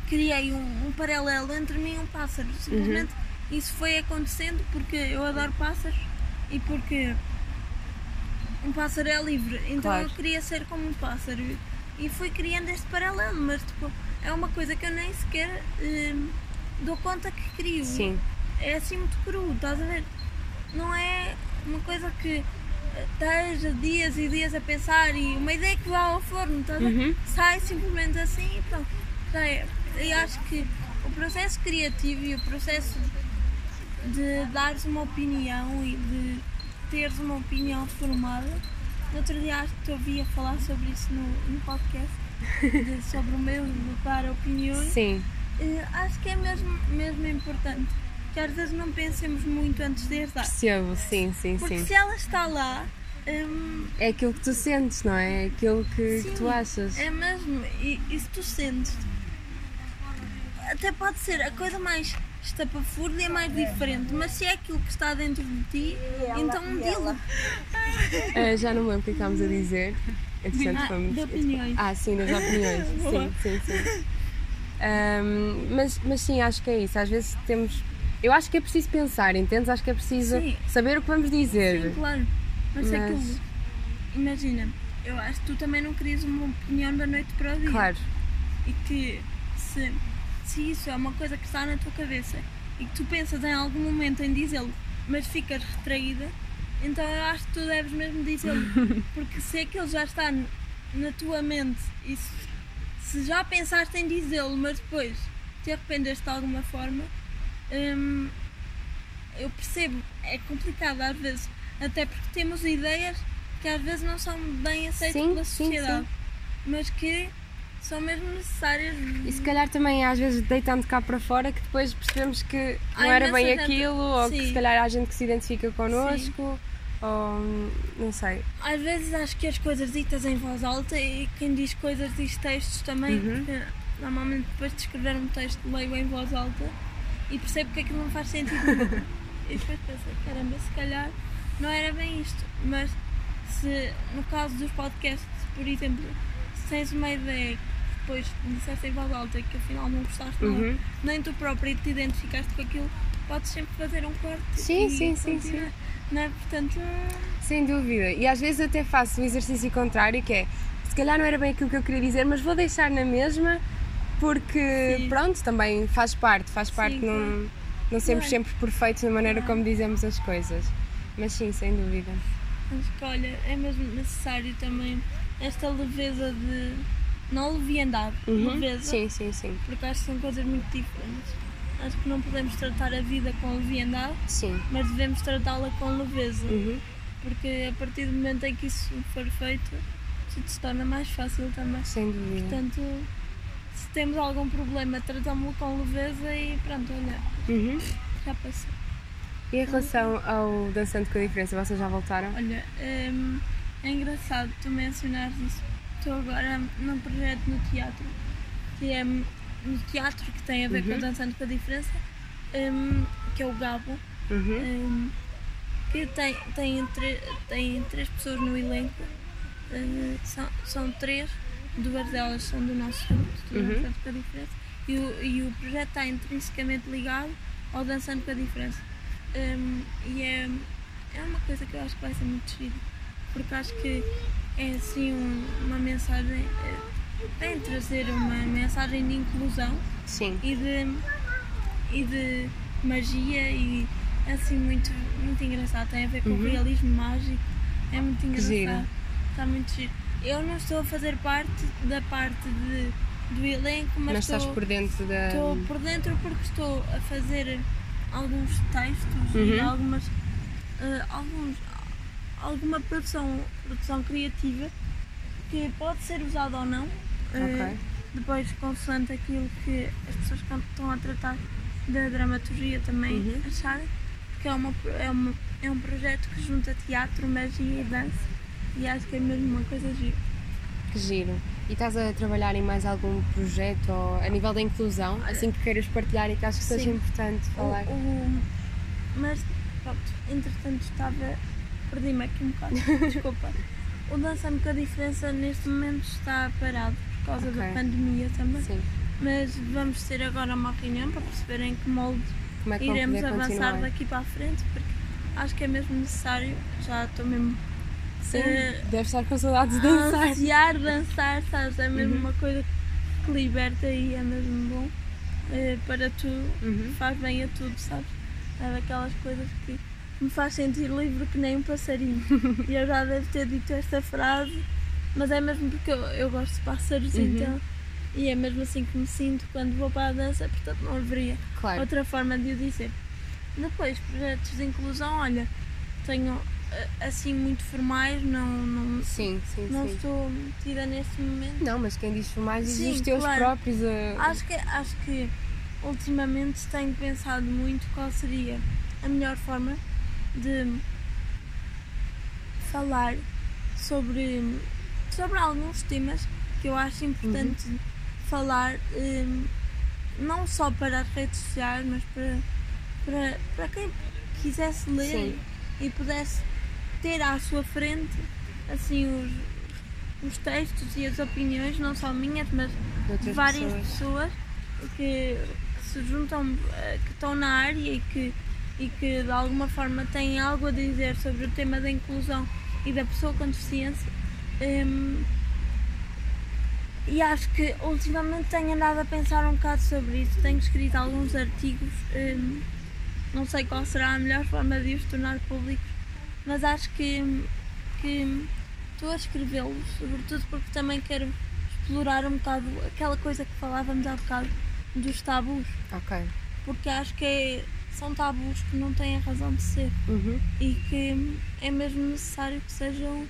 criei um, um paralelo entre mim e um pássaro. Simplesmente isso foi acontecendo porque eu adoro pássaros e porque um pássaro é livre. Então Claro. eu queria ser como um pássaro. E fui criando este paralelo, mas tipo, é uma coisa que eu nem sequer hum, dou conta que crio Sim. é assim muito cru, estás a ver? Não é uma coisa que esteja dias e dias a pensar e uma ideia que vá ao forno, estás ver? Uhum. Sai simplesmente assim e pronto. Já é. E acho que o processo criativo e o processo de dares uma opinião e de teres uma opinião formada. No outro dia acho que te ouvi a falar sobre isso no, no podcast, de- sobre o meu de dar opiniões. Sim. Eh, acho que é mesmo, mesmo importante que às vezes não pensemos muito antes de as dar. Percebo, sim, sim, Porque sim. se ela está lá, hum, É aquilo que tu sentes, não é? É aquilo que, que Sim, tu achas. é mesmo. E, e se tu sentes, até pode ser a coisa mais estapafúrdia, mais diferente, mas se é aquilo que está dentro de ti, então dilo. Ah, já não me lembro o que é que estávamos a dizer. Entretanto, Ah, fomos. de opiniões. Ah, sim, das opiniões. Boa. sim, sim, sim. Ahm, mas, mas sim, acho que é isso. Às vezes temos. Eu acho que é preciso pensar, entendes? Acho que é preciso Sim. saber o que vamos dizer. Sim, claro. Mas, se Mas- aquilo. Imagina, eu acho que tu também não querias uma opinião da noite para o dia. Claro, e que se, se isso é uma coisa que está na tua cabeça e que tu pensas em algum momento em dizê-lo, mas ficas retraída, então eu acho que tu deves mesmo dizê-lo. Porque se aquilo já está na tua mente e se, se já pensaste em dizê-lo, mas depois te arrependeste de alguma forma, hum, eu percebo, é complicado às vezes, até porque temos ideias que às vezes não são bem aceitas Sim, pela sim, sociedade, sim. mas que são mesmo necessárias. e se calhar também às vezes deitando cá para fora que depois percebemos que não Há era bem gente- aquilo, ou que Sim. se calhar há gente que se identifica connosco, ou não sei. Às vezes acho que as coisas ditas em voz alta e quem diz coisas diz textos também, Uhum. porque normalmente depois de escrever um texto leio em voz alta e percebo que aquilo não faz sentido. nenhum. e depois penso, caramba, se calhar não era bem isto. Mas se no caso dos podcasts, por exemplo, se tens uma ideia que depois disseste em voz alta e que afinal não gostaste Uhum. nem tu própria te identificaste com aquilo, podes sempre fazer um corte. Sim, e sim, sim, sim. Não é? Portanto, Sem dúvida. E às vezes até faço o exercício contrário, que é se calhar não era bem aquilo que eu queria dizer, mas vou deixar na mesma porque Sim. pronto, também faz parte, faz parte, Sim, não, não sermos Claro. sempre perfeitos na maneira Claro. como dizemos as coisas. Mas sim, sem dúvida. Acho que olha, é mesmo necessário também esta leveza de. não leviandade, Uhum. leveza, Sim, sim, sim. porque acho que são coisas muito diferentes. Acho que não podemos tratar a vida com leviandade, Sim. mas devemos tratá-la com leveza, Uhum. porque a partir do momento em que isso for feito, tudo se torna mais fácil também. Sem dúvida. Portanto, se temos algum problema, tratamos-lo com leveza e pronto, olha, Uhum. já passou. E em relação ao Dançando com a Diferença, vocês já voltaram? Olha, hum, é engraçado tu mencionares isso. Estou agora num projeto no teatro, que é no teatro que tem a ver com Uhum. Dançando com a Diferença, hum, que é o Gabo, Uhum. hum, que tem, tem, tem três pessoas no elenco, hum, são, são três, duas delas são do nosso grupo, Uhum. Dançando com a Diferença, e o, e o projeto está intrinsecamente ligado ao Dançando com a Diferença. Hum, e é, é uma coisa que eu acho que vai ser muito giro, porque acho que é assim um- uma mensagem, é, vem trazer uma mensagem de inclusão Sim. e de, e de magia e é assim muito, muito engraçado, tem a ver com Uhum. realismo mágico, é muito engraçado, giro. está muito giro. Eu não estou a fazer parte da parte de, do elenco, mas, Mas estou, estás por dentro da. Estou por dentro porque estou a fazer alguns textos e Uhum. algumas eh, alguns, alguma produção, produção criativa que pode ser usada ou não. eh, Ok. depois consoante aquilo que as pessoas que estão a tratar da dramaturgia também Uhum. acharem, porque é, uma, é, uma, é um projeto que junta teatro, magia e dança e acho que é mesmo uma coisa gira. Que giro. E estás a trabalhar em mais algum projeto ou a nível da inclusão, assim que queiras partilhar e que acho que seja importante O- falar? o- mas pronto, entretanto estava. Perdi-me aqui um bocado, desculpa. O Dança-me com a diferença neste momento está parado por causa da Ok. pandemia também. Sim. Mas vamos ter agora uma reunião para perceber em que molde é que iremos avançar continuar? daqui para a frente, porque acho que é mesmo necessário. Já estou mesmo Sim, eh, deve estar com saudades de a dançar. ansiar dançar, sabes? É mesmo Uhum. uma coisa que liberta e é mesmo bom eh, para tudo Uhum. faz bem a tudo, sabes? É daquelas coisas que me faz sentir livre que nem um passarinho. e eu já devo ter dito esta frase, mas é mesmo porque eu, eu gosto de pássaros, Uhum. então. E é mesmo assim que me sinto quando vou para a dança, portanto não haveria Claro. outra forma de o dizer. Depois, projetos de inclusão, olha, tenho assim muito formais, não, não, Sim, sim, não sim. estou metida neste momento. Não, mas quem diz mais diz Sim, os teus claro. próprios. eh, Acho que, acho que ultimamente tenho pensado muito qual seria a melhor forma de falar sobre, sobre alguns temas que eu acho importante Uhum. falar, hum, não só para as redes sociais, mas para, para, para quem quisesse ler Sim. e pudesse ter à sua frente assim os, os textos e as opiniões, não só minhas, mas de várias pessoas. pessoas, que, que se juntam, eh, que estão na área e que, e que de alguma forma têm algo a dizer sobre o tema da inclusão e da pessoa com deficiência. Hum, e acho que ultimamente tenho andado a pensar um bocado sobre isso. Tenho escrito alguns artigos, hum, não sei qual será a melhor forma de os tornar públicos, mas acho que, que estou a escrevê-los, sobretudo porque também quero explorar um bocado aquela coisa que falávamos há bocado dos tabus, Ok. porque acho que é- são tabus que não têm a razão de ser Uhum. e que é mesmo necessário que sejam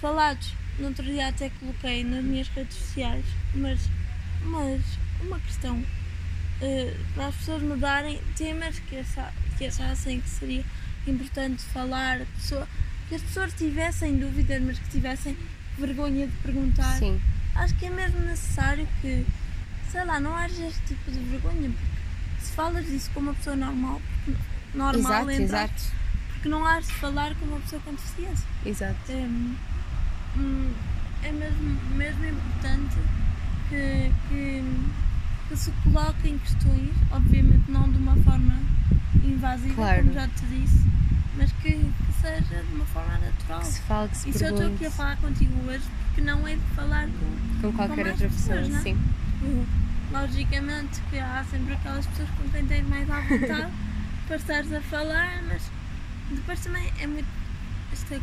falados. No outro dia até coloquei nas minhas redes sociais, mas, mas uma questão eh, para as pessoas mudarem temas que, acha, que achassem que seria importante falar, pessoa, que as pessoas tivessem dúvidas, mas que tivessem vergonha de perguntar. Sim. Acho que é mesmo necessário que, sei lá, não haja este tipo de vergonha, porque se falas disso com uma pessoa normal, normal Exato, entre exato. aspas, porque não has de falar com uma pessoa com deficiência. Exato. É, hum, é mesmo, mesmo importante que, que, que se coloquem questões, obviamente não de uma forma invasiva, Claro. como já te disse, mas que, que seja de uma forma natural. Que se fala, que se E se eu estou aqui a falar contigo hoje, porque não é de falar com, com qualquer mais outra pessoa. pessoas, é? Sim. Logicamente que há sempre aquelas pessoas com quem tens mais à vontade para estares a falar, mas depois também é muito. Esta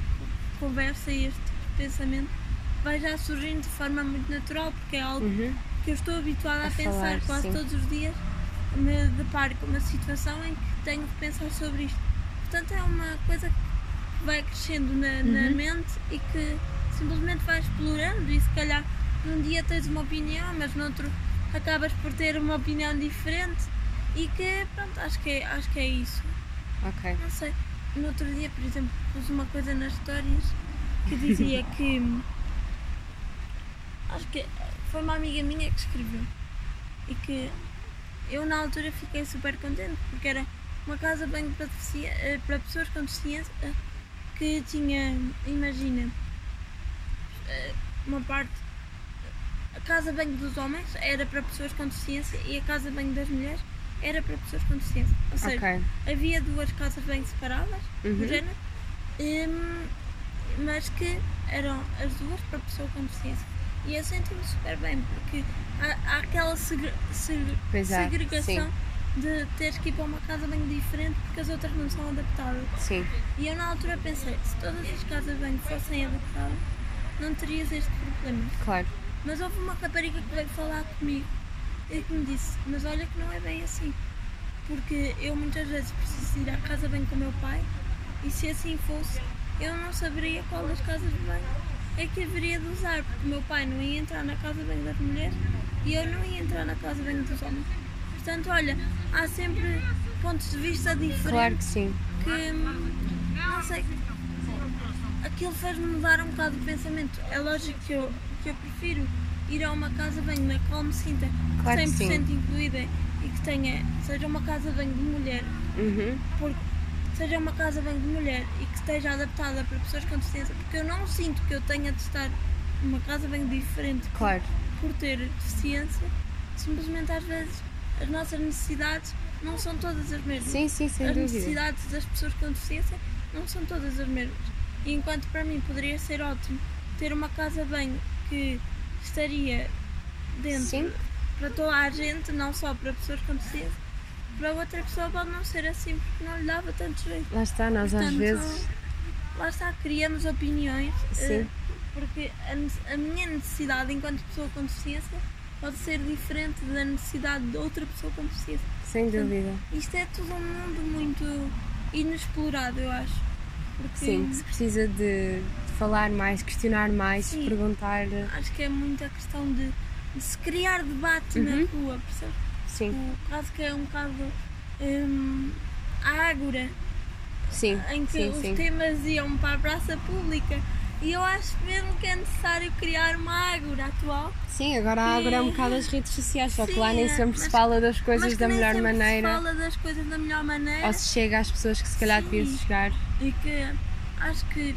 conversa e este pensamento vai já surgindo de forma muito natural, porque é algo Uhum. que eu estou habituada a, A pensar falar, quase sim. todos os dias. Me deparo com uma situação em que tenho que pensar sobre isto. Portanto, é uma coisa que vai crescendo na, na Uhum. mente e que simplesmente vai explorando. E se calhar num dia tens uma opinião, mas no outro acabas por ter uma opinião diferente. E que, pronto, acho que é, acho que é isso. Ok. Não sei. No outro dia, por exemplo, pus uma coisa nas histórias que dizia que. Acho que foi uma amiga minha que escreveu. E que eu, na altura, fiquei super contente porque era uma casa banho para, eh, para pessoas com deficiência eh, que tinha, imagina, eh, uma parte. A casa banho dos homens era para pessoas com deficiência e a casa banho das mulheres era para pessoas com deficiência. Ou seja, Ok. havia duas casas bem separadas, Uhum. do género, hum, mas que eram as duas para pessoa com deficiência. E eu senti-me super bem, porque há, há aquela segre- segre- há, segregação de teres que ir para uma casa bem diferente porque as outras não são adaptadas. Sim. E eu na altura pensei, se todas as casas bem fossem adaptadas, não terias este problema. Claro. Mas houve uma rapariga que veio falar comigo e que me disse, mas olha que não é bem assim. Porque eu muitas vezes preciso ir à casa bem com o meu pai e se assim fosse, eu não saberia qual das casas banho é que haveria de usar, porque o meu pai não ia entrar na casa bem das mulheres e eu não ia entrar na casa bem dos homens. portanto, olha, há sempre pontos de vista diferentes. Claro que sim. Que, não sei, aquilo fez-me mudar um bocado de pensamento. É lógico que eu, que eu prefiro ir a uma casa bem na qual me sinta Claro que 100% sim. incluída e que tenha, seja uma casa bem de mulher, Uhum. porque seja uma casa bem de mulher e que esteja adaptada para pessoas com deficiência, porque eu não sinto que eu tenha de estar numa casa bem diferente por- Claro. por ter deficiência, simplesmente às vezes as nossas necessidades não são todas as mesmas. Sim, sim, sem as dúvida. necessidades das pessoas com deficiência não são todas as mesmas. E enquanto para mim poderia ser ótimo ter uma casa bem que estaria dentro Sim. para toda a gente, não só para pessoas com deficiência, para outra pessoa pode não ser assim porque não lhe dava tanto jeito. Lá está, nós às Portanto, vezes. Lá está, criamos opiniões, Sim. eh, porque a, a minha necessidade enquanto pessoa com deficiência pode ser diferente da necessidade de outra pessoa com deficiência. Sem dúvida. Isto é tudo um mundo muito inexplorado, eu acho. Porque Sim, se precisa de, de falar mais, questionar mais, Sim. perguntar. acho que é muita questão de, de se criar debate Uhum. na rua, percebes? Sim, caso que é um bocado hum, a ágora, sim, em que sim, os sim. temas iam para a praça pública. E eu acho mesmo que é necessário criar uma ágora atual. Sim, agora há agora é um bocado as redes sociais, só que lá nem é, sempre se mas- fala das coisas da melhor maneira. Se fala das coisas da melhor maneira. Ou se chega às pessoas que se calhar deviam chegar. e que acho que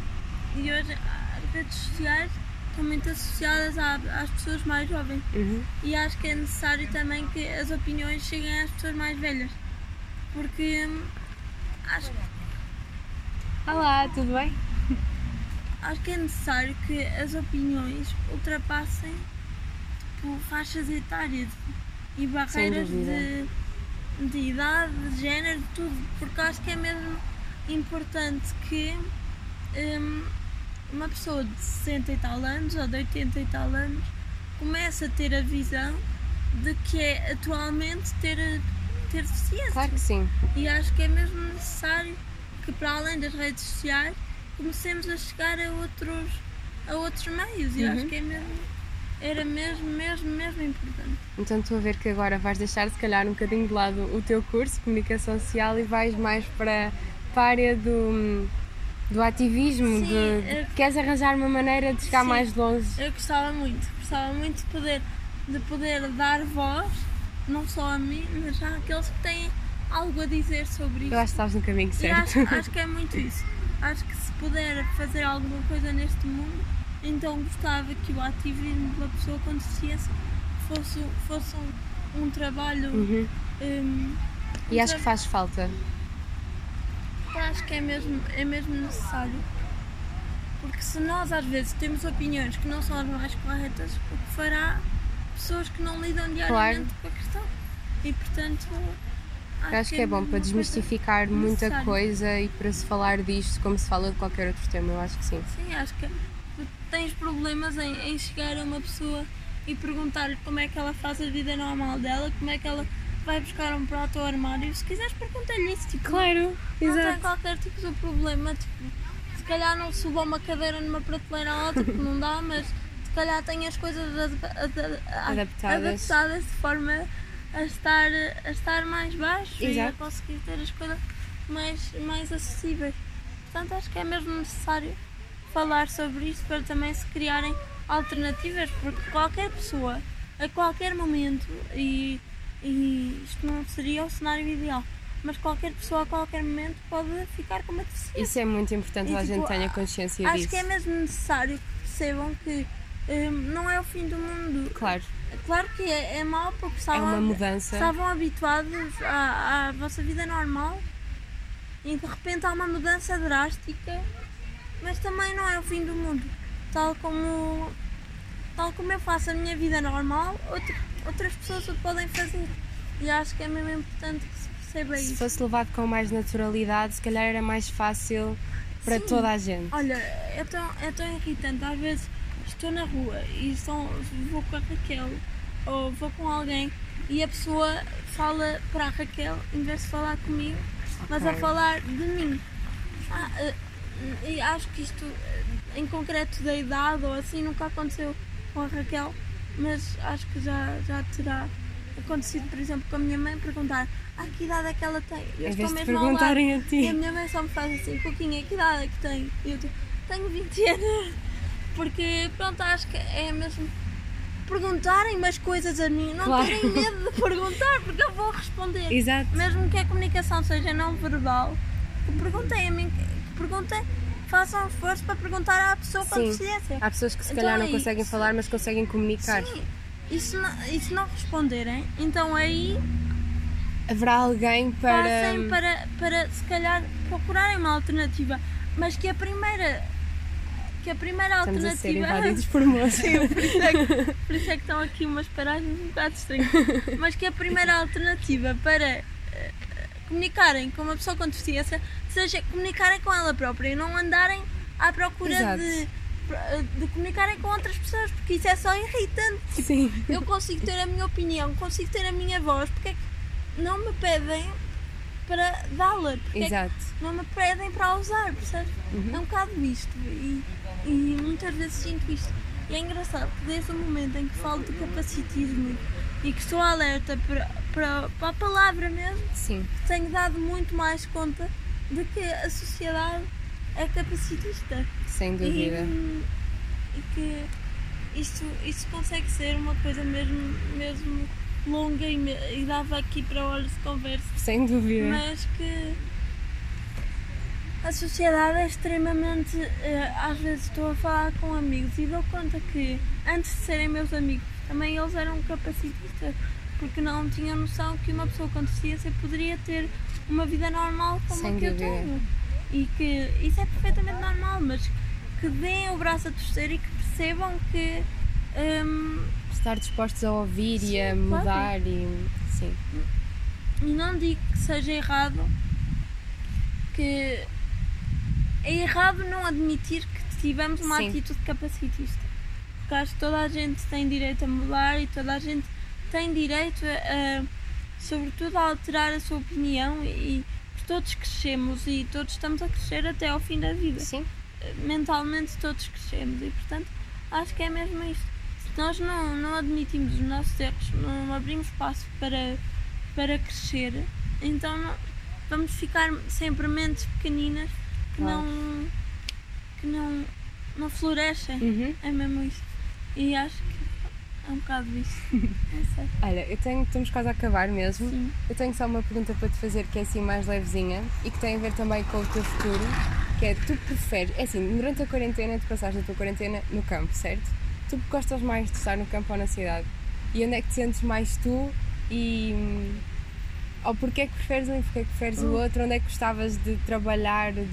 e hoje as redes sociais estão muito associadas à- às pessoas mais jovens Uhum. e acho que é necessário também que as opiniões cheguem às pessoas mais velhas porque hum, acho, Olá, tudo bem? acho que é necessário que as opiniões ultrapassem tipo, faixas etárias e barreiras de, de idade, de género, de tudo, porque acho que é mesmo importante que hum, uma pessoa de 60 e tal anos ou de 80 e tal anos comece a ter a visão de que é atualmente ter, ter deficiência. Claro que sim. E acho que é mesmo necessário que para além das redes sociais comecemos a chegar a outros, a outros meios. E Uhum. acho que é mesmo, era mesmo, mesmo, mesmo importante. Então estou a ver que agora vais deixar se calhar um bocadinho de lado o teu curso de comunicação social e vais mais para, para a área do, do ativismo, Sim, de, eu- queres arranjar uma maneira de chegar Sim. mais longe. Eu gostava muito, gostava muito de poder, de poder dar voz, não só a mim, mas àqueles que têm algo a dizer sobre isso. Eu acho que estás no caminho certo. acho, acho que é muito isso. Acho que se puder fazer alguma coisa neste mundo, então gostava que o ativismo pela pessoa com deficiência fosse, fosse um, um trabalho. Uhum. hum, E um acho que faz falta. Acho que é mesmo, é mesmo necessário. Porque se nós às vezes temos opiniões que não são as mais corretas, o que fará pessoas que não lidam diariamente com a questão. E portanto. Eu acho que é bom para desmistificar muita coisa e para se falar disto como se fala de qualquer outro tema. Eu acho que sim. Sim, acho que tens problemas em, em chegar a uma pessoa e perguntar-lhe como é que ela faz a vida normal dela, como é que ela vai buscar um prato ao armário. Se quiseres, pergunta-lhe isso. Tipo, Claro, não tem qualquer tipo de problema. Tipo, se calhar não suba uma cadeira numa prateleira alta, porque não dá, mas se calhar tem as coisas ad- ad- ad- Adaptadas. adaptadas de forma a estar, a estar mais baixo e a Exato. conseguir ter as coisas mais, mais acessíveis. Portanto, acho que é mesmo necessário falar sobre isso para também se criarem alternativas, porque qualquer pessoa, a qualquer momento, e, e isto não seria o cenário ideal, mas qualquer pessoa a qualquer momento pode ficar com uma deficiência. Isso é muito importante que E, a tipo, gente tenha consciência Acho disso. que é mesmo necessário que percebam que hum, não é o fim do mundo. Claro, Claro que é, é mau porque é estavam, mudança. estavam habituados à, à vossa vida normal e de repente há uma mudança drástica, mas também não é o fim do mundo. Tal como, tal como eu faço a minha vida normal, outra- outras pessoas o podem fazer. E acho que é mesmo importante que se perceba Se isso. fosse levado com mais naturalidade, se calhar era mais fácil para Sim. toda a gente. Olha, é tão, é tão irritante. Às vezes estou na rua e estão, vou com a Raquel ou vou com alguém e a pessoa fala para a Raquel em vez de falar comigo, mas a falar de mim. Ah, eh, e acho que isto, eh, em concreto da idade ou assim, nunca aconteceu com a Raquel, mas acho que já, já terá acontecido, por exemplo, com a minha mãe perguntar ah, que idade é que ela tem? Eu estou mesmo perguntarem a ti. E a minha mãe só me faz assim, Coquinha, que idade é que tem? E eu digo, tenho 20 anos. Porque, pronto, acho que é mesmo perguntarem umas coisas a mim, não Claro. terem medo de perguntar, porque eu vou responder. Exato. Mesmo que a comunicação seja não verbal, que perguntem a mim, que perguntem, façam um esforço para perguntar à pessoa com deficiência. Há pessoas que se Então calhar é não conseguem isso. falar, mas conseguem comunicar. Sim, e se, não, e se não responderem, então aí Haverá alguém para. passem para, para se calhar procurarem uma alternativa, mas que a primeira que a primeira Estamos a ser alternativa por moços. Sim, por isso, é que, por isso é que estão aqui umas paragens um bocado estranhas. Mas que a primeira alternativa para comunicarem com uma pessoa com deficiência seja comunicarem com ela própria e não andarem à procura de, de comunicarem com outras pessoas, porque isso é só irritante. Sim. Eu consigo ter a minha opinião, consigo ter a minha voz, porque é que não me pedem para dá-la? Porque é que Exato. não me pedem para usar, percebes? É um bocado isto e, e muitas vezes sinto isto. E é engraçado que desde o momento em que falo de capacitismo e que estou alerta para, para, para a palavra mesmo, Sim. tenho dado muito mais conta de que a sociedade é capacitista Sem e, dúvida. e que isto, isto consegue ser uma coisa mesmo, mesmo longa e, e dava aqui para horas de conversa Sem dúvida. mas que a sociedade é extremamente. eh, às vezes estou a falar com amigos e dou conta que antes de serem meus amigos também eles eram capacitistas porque não tinham noção que uma pessoa com deficiência poderia ter uma vida normal como Sem a que eu tenho. E que isso é perfeitamente normal, mas que deem o braço a torcer e que percebam que. hum, Estar dispostos a ouvir e a Sim, claro. mudar e. Sim. E não digo que seja errado que é errado não admitir que tivemos uma Sim. atitude capacitista. Porque acho que toda a gente tem direito a mudar e toda a gente tem direito a, a, sobretudo a alterar a sua opinião e todos crescemos e todos estamos a crescer até ao fim da vida Sim. mentalmente todos crescemos e portanto acho que é mesmo isto. Se nós não, não admitimos os nossos erros, não abrimos espaço para, para crescer, então não- vamos ficar sempre mentes pequeninas que Claro. não que não, não florescem. Uhum. É mesmo isso. E acho que é um bocado isso. Não sei. Olha, eu tenho, estamos quase a acabar mesmo. Sim. Eu tenho só uma pergunta para te fazer que é assim mais levezinha e que tem a ver também com o teu futuro, que é tu preferes, é assim, durante a quarentena, tu passaste a tua quarentena no campo, certo? Tu gostas mais de estar no campo ou na cidade? E onde é que te sentes mais tu e hum, ou porque é que preferes um e porque é que preferes o outro? Onde é que gostavas de trabalhar, de,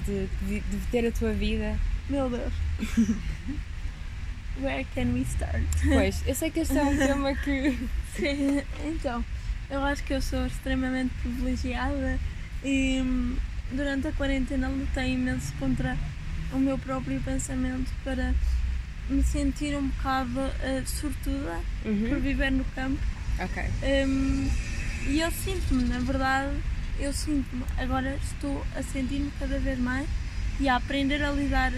de, de ter a tua vida? Meu Deus. Where can we start? Pois, eu sei que este é um tema que. Sim, então, eu acho que eu sou extremamente privilegiada e hum, durante a quarentena lutei imenso contra o meu próprio pensamento para me sentir um bocado eh, sortuda por Uhum. viver no campo. Ok. Hum, e eu sinto-me, na verdade, eu sinto-me, agora estou a sentir-me cada vez mais e a aprender a lidar,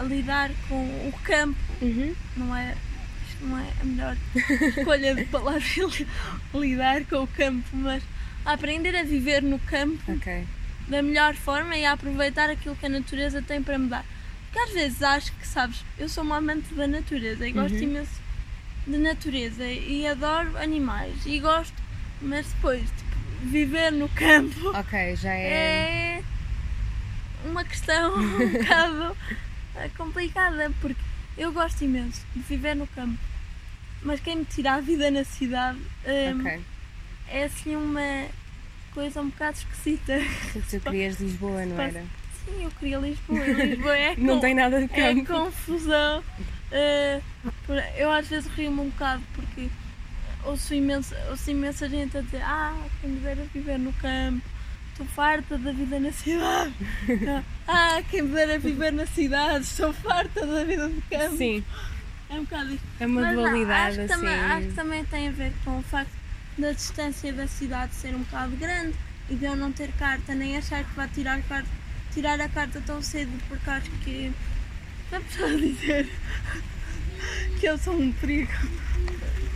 a lidar com o campo Uhum. não é, isto não é a melhor escolha de palavra lidar com o campo, mas a aprender a viver no campo Ok. da melhor forma e a aproveitar aquilo que a natureza tem para me dar. Porque às vezes acho que, sabes, eu sou uma amante da natureza e gosto Uhum. imenso de natureza e adoro animais e gosto, mas depois, tipo, viver no campo Ok, já é. é uma questão um bocado complicada porque eu gosto imenso de viver no campo, mas quem me tira a vida na cidade hum, Ok. é assim uma coisa um bocado esquisita. Tu querias Lisboa, não era? Sim, eu queria Lisboa. Lisboa é Não com- tem nada de é campo. confusão. Eh, por- eu às vezes rio-me um bocado porque ouço imensa, ouço imensa gente a dizer ah, quem me dera viver no campo, estou farta da vida na cidade. ah, quem me dera viver na cidade, estou farta da vida do campo. Sim, É um bocado isso. é uma Mas não, dualidade acho que, assim. também, acho que também tem a ver com o facto da distância da cidade ser um bocado grande e de eu não ter carta, nem achar que vai tirar, carta, tirar a carta tão cedo, porque acho que. Vamos só dizer que eu sou um perigo.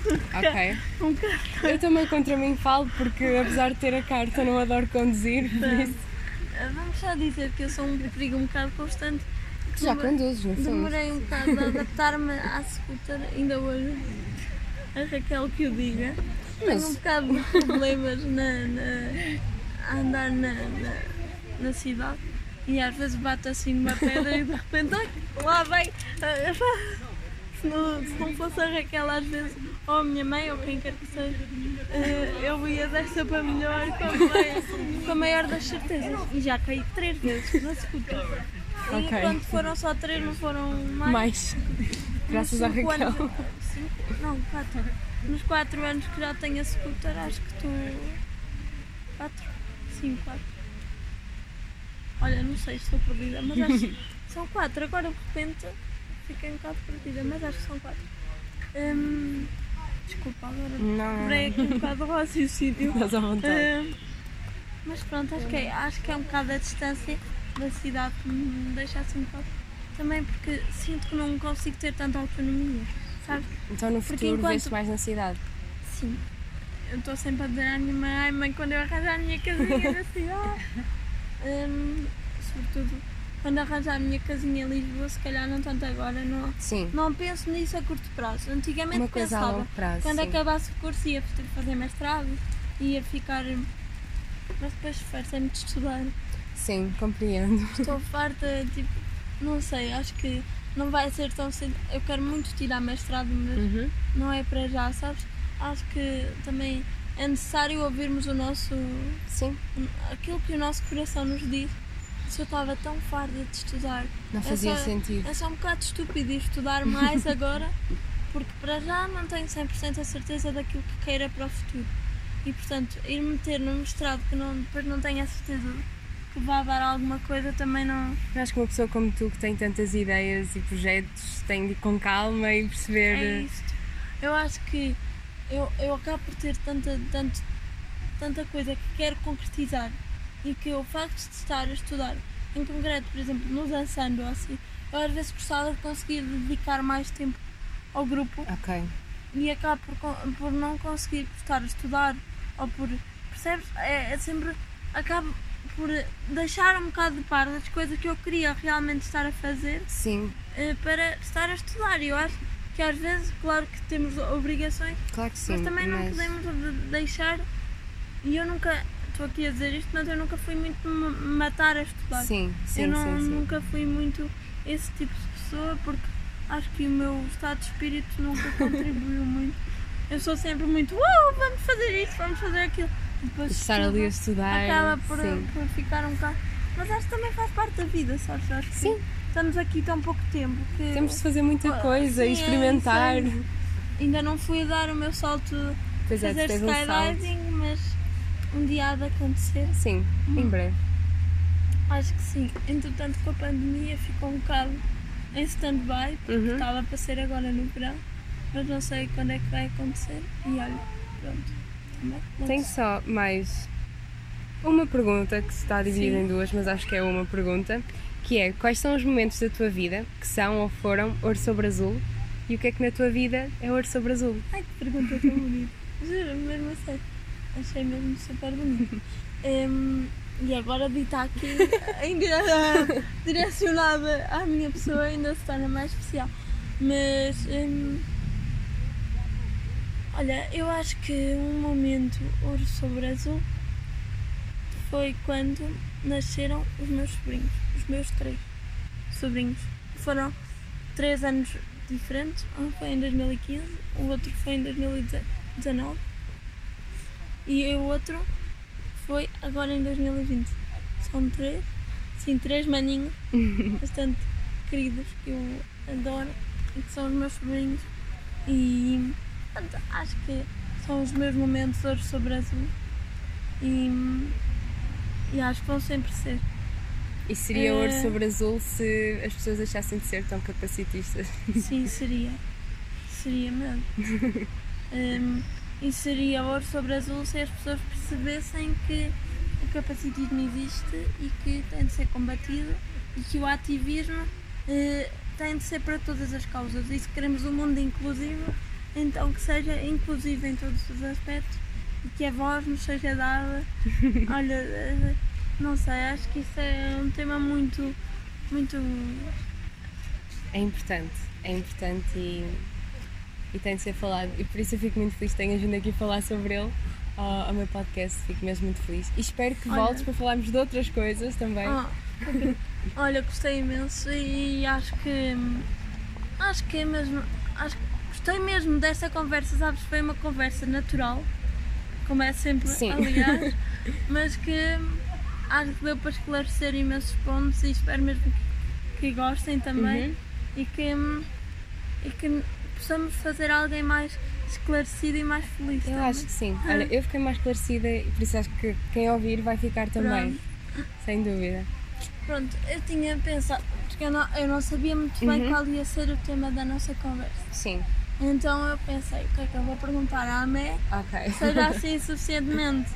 Ok. Um. Eu também contra mim falo porque apesar de ter a carta não adoro conduzir, por isso. Ah, Vamos só dizer que eu sou um perigo um bocado constante. Tu já conduzes, fundo. Demorei um bocado a adaptar-me à scooter, ainda hoje. A Raquel que o diga. Tenho um Mas bocado de problemas na, na- a andar na, na, na cidade e às vezes bato assim numa pedra e de repente ai, lá vai. Se não, se não fosse a Raquel às vezes, ou a minha mãe ou quem quer que seja, eh, eu ia dessa para melhor com a, maior, com a maior das certezas. E já caí três vezes na scooter. E quando foram só três, não foram mais. mais. Graças à Raquel. anos- cinco- não, quatro. Nos quatro anos que já tenho a scooter, acho que estou. Quatro? Sim, quatro. Olha, não sei se estou perdida, mas acho que são quatro. Agora de repente fiquei um bocado perdida, mas acho que são quatro. Hum, desculpa, agora Não, quebrei aqui um bocado o raciocínio. Estás à vontade. Hum, mas pronto, acho que, é, acho que é um bocado a distância da cidade que me deixa assim um bocado. Também porque sinto que não consigo ter tanta autonomia, sabes? Então no futuro enquanto- mais na cidade. Sim. Eu estou sempre a dizer à minha mãe, ai mãe, quando eu arranjar a minha casinha na cidade. Hum, sobretudo quando arranjar a minha casinha em Lisboa, se calhar não tanto agora, não, Sim. não penso nisso a curto prazo. Antigamente Uma coisa a pensava. longo prazo. Quando sim. acabasse o curso ia fazer mestrado, ia ficar. Mas depois fartei-me de estudar. Sim, compreendo. Estou farta, tipo, não sei, acho que não vai ser tão cedo. Eu quero muito tirar mestrado, mas Uhum. não é para já, sabes? Acho que também é necessário ouvirmos o nosso. Sim, aquilo que o nosso coração nos diz. Se eu estava tão farda de estudar, não É fazia só- sentido. é só um bocado estúpido ir estudar mais agora, porque para já não tenho 100% a certeza daquilo que queira para o futuro. E portanto, ir meter num mestrado que não, depois não tenho a certeza que vá dar alguma coisa também não. Eu acho que uma pessoa como tu que tem tantas ideias e projetos tem de ir com calma e perceber. É isto. Eu acho que eu, eu acabo por ter tanta, tanto, tanta coisa que quero concretizar e que o facto de estar a estudar, em concreto, por exemplo, no dançando ou assim, eu às vezes gostava de conseguir dedicar mais tempo ao grupo Ok. e acabo por, por não conseguir estar a estudar ou por. Percebes? É, é sempre. Acabo por deixar um bocado de par das coisas que eu queria realmente estar a fazer Sim, eh, para estar a estudar. E eu acho que às vezes, claro que temos obrigações, claro que sim. mas também não mas- podemos de- deixar. E eu nunca. Estou aqui a dizer isto, mas eu nunca fui muito me matar a estudar. Sim, sim, eu não, sim, sim. nunca fui muito esse tipo de pessoa porque acho que o meu estado de espírito nunca contribuiu muito. Eu sou sempre muito, uau, vamos fazer isto, vamos fazer aquilo. E depois Estar ali a estudar. acaba por, por ficar um bocado. Mas acho que também faz parte da vida, sabes? Acho que Sim. estamos aqui tão pouco tempo que. Temos de fazer muita coisa sim, e é experimentar. aí. Ainda não fui a dar o meu salto Pois é, fazer um salto. skydiving, mas um dia há de acontecer. Sim, em breve. Acho que sim. Entretanto, com a pandemia ficou um bocado em stand-by, porque Uhum. estava para ser agora no verão, mas não sei quando é que vai acontecer. E olha, pronto. Também Tenho só mais uma pergunta que se está dividida em duas, mas acho que é uma pergunta, que é quais são os momentos da tua vida que são ou foram ouro sobre azul e o que é que na tua vida é ouro sobre azul? Ai, que pergunta tão bonita. Juro, mesmo a sério. Achei mesmo super bonito. Hum, e agora dita aqui, ainda direcionada à minha pessoa, ainda se torna mais especial. Mas, hum, olha, eu acho que um momento ouro sobre azul foi quando nasceram os meus sobrinhos, os meus três sobrinhos. Foram três anos diferentes, um foi em 2015, o outro foi em 2019 e o outro foi agora em 2020. São três, sim, três maninhos bastante queridos que eu adoro e que são os meus sobrinhos e acho que são os meus momentos ouro sobre azul e, e acho que vão sempre ser. E seria ouro É. sobre azul se as pessoas deixassem de ser tão capacitistas. Sim, seria. Seria mesmo. Hum, e seria ouro sobre azul se as pessoas percebessem que o capacitismo existe e que tem de ser combatido e que o ativismo eh, tem de ser para todas as causas. E se queremos um mundo inclusivo, então que seja inclusiva em todos os aspectos e que a voz nos seja dada. Olha, eh, não sei, acho que isso é um tema muito, muito. É importante, é importante e, e tem de ser falado. E por isso eu fico muito feliz que tenhas vindo aqui falar sobre ele ao, ao meu podcast, fico mesmo muito feliz. E espero que Olha. voltes para falarmos de outras coisas também. Ah. Olha, gostei imenso e acho que. Acho que é mesmo. Acho que gostei mesmo desta conversa, sabes? Foi uma conversa natural, como é sempre, Sim. aliás, mas que acho que deu para esclarecer imensos pontos e espero mesmo que, que gostem também Uhum. e, que, e que possamos fazer alguém mais esclarecido e mais feliz. Eu também. acho que sim. Olha, eu fiquei mais esclarecida e por isso acho que quem ouvir vai ficar também. Sem dúvida. Pronto, eu tinha pensado, porque eu não, eu não sabia muito bem Uhum. qual ia ser o tema da nossa conversa. Sim. Então eu pensei, o que é que eu vou perguntar à Amé Ok. seja assim suficientemente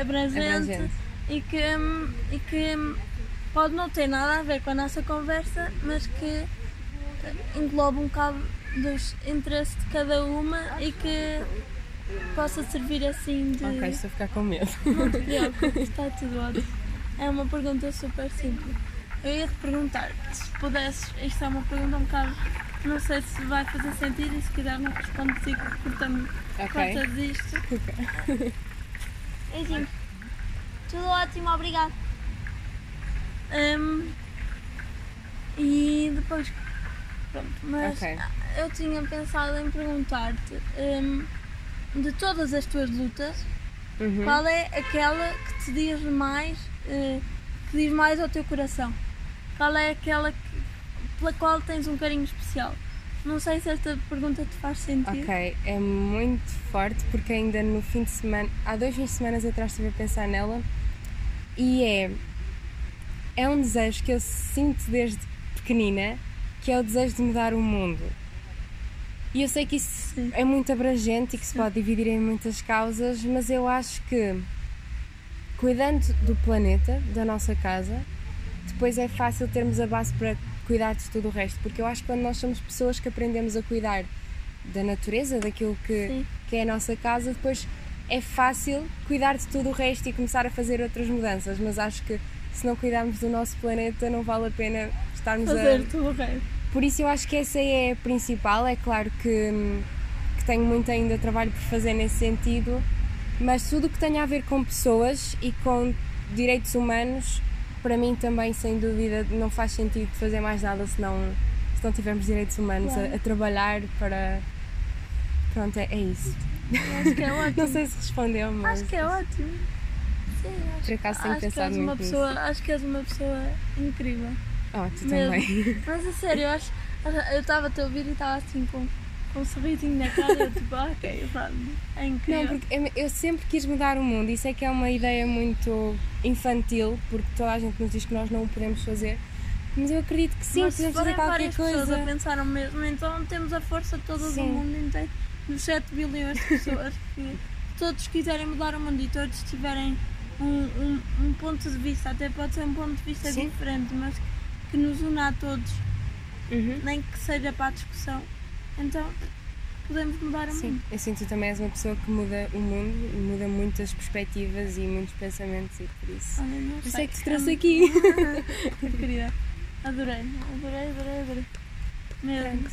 abrangente, Abrangente. E, que, e que pode não ter nada a ver com a nossa conversa, mas que engloba um bocado dos interesses de cada uma e que possa servir assim de. Ok, estou a ficar com medo. Não te preocupes, está tudo ótimo. É uma pergunta super simples. Eu ia te perguntar se pudesses, isto é uma pergunta um bocado, não sei se vai fazer sentido e se quiser não respondes e cortamos Ok. cortas isto. Ok. Beijinho. Tudo ótimo, obrigado. Hum, e depois, pronto, mas Ok. Eu tinha pensado em perguntar-te hum, de todas as tuas lutas, Uhum. qual é aquela que te diz mais, eh, que diz mais ao teu coração? Qual é aquela que- pela qual tens um carinho especial? Não sei se esta pergunta te faz sentido. Ok, é muito forte porque ainda no fim de semana, há dois fins de semana atrás estive a pensar nela e é, é um desejo que eu sinto desde pequenina, que é o desejo de mudar o mundo. E eu sei que isso Sim. é muito abrangente e que se pode dividir em muitas causas, mas eu acho que cuidando do planeta, da nossa casa, depois é fácil termos a base para cuidar de tudo o resto, porque eu acho que quando nós somos pessoas que aprendemos a cuidar da natureza, daquilo que, Sim. que é a nossa casa, depois é fácil cuidar de tudo o resto e começar a fazer outras mudanças, mas acho que se não cuidarmos do nosso planeta não vale a pena estarmos Fazer a, tudo o resto. Por isso eu acho que essa é a principal. É claro que, que tenho muito ainda trabalho por fazer nesse sentido, mas tudo o que tenha a ver com pessoas e com direitos humanos, para mim também, sem dúvida, não faz sentido fazer mais nada se não, se não tivermos direitos humanos a- Claro. a, trabalhar para. Pronto, é, é isso. Acho que é ótimo. Não sei se respondeu, mas Acho que é ótimo. Sim, acho, por acaso tenho acho que pensado és uma pessoa, nisso. Acho que és uma pessoa incrível. Oh, tu mesmo. também. Mas a sério, eu acho. Eu estava a te ouvir e estava assim com, com um sorrisinho na cara, eu tipo, ah, ok, sabe? É incrível. Não, porque eu- eu sempre quis mudar o mundo. Isso é que é uma ideia muito infantil, porque toda a gente nos diz que nós não o podemos fazer. Mas eu acredito que sim, Mas podemos fazer qualquer várias pessoas coisa. a pensar o mesmo, então temos a força toda do Sim. mundo inteiro, dos 7 bilhões de pessoas que todos quiserem mudar o mundo e todos tiverem um, um, um ponto de vista, até pode ser um ponto de vista Sim. diferente, mas que, que nos una a todos, Uhum. nem que seja para a discussão. Então podemos mudar o Sim, mundo. eu sinto que tu também és uma pessoa que muda o mundo, muda muitas perspectivas e muitos pensamentos e por isso. Olha, não Por isso é que te trouxe aqui. Que querida. Adorei, adorei, adorei, adorei. Mesmo. Pronto.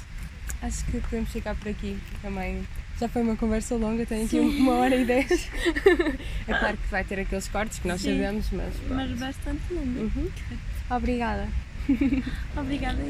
Acho que podemos ficar por aqui também. Já foi uma conversa longa, tenho aqui uma hora e dez. É claro que vai ter aqueles cortes que nós Sim. sabemos, mas. Mas pronto. bastante lindo. Uhum. Obrigada. Obrigada.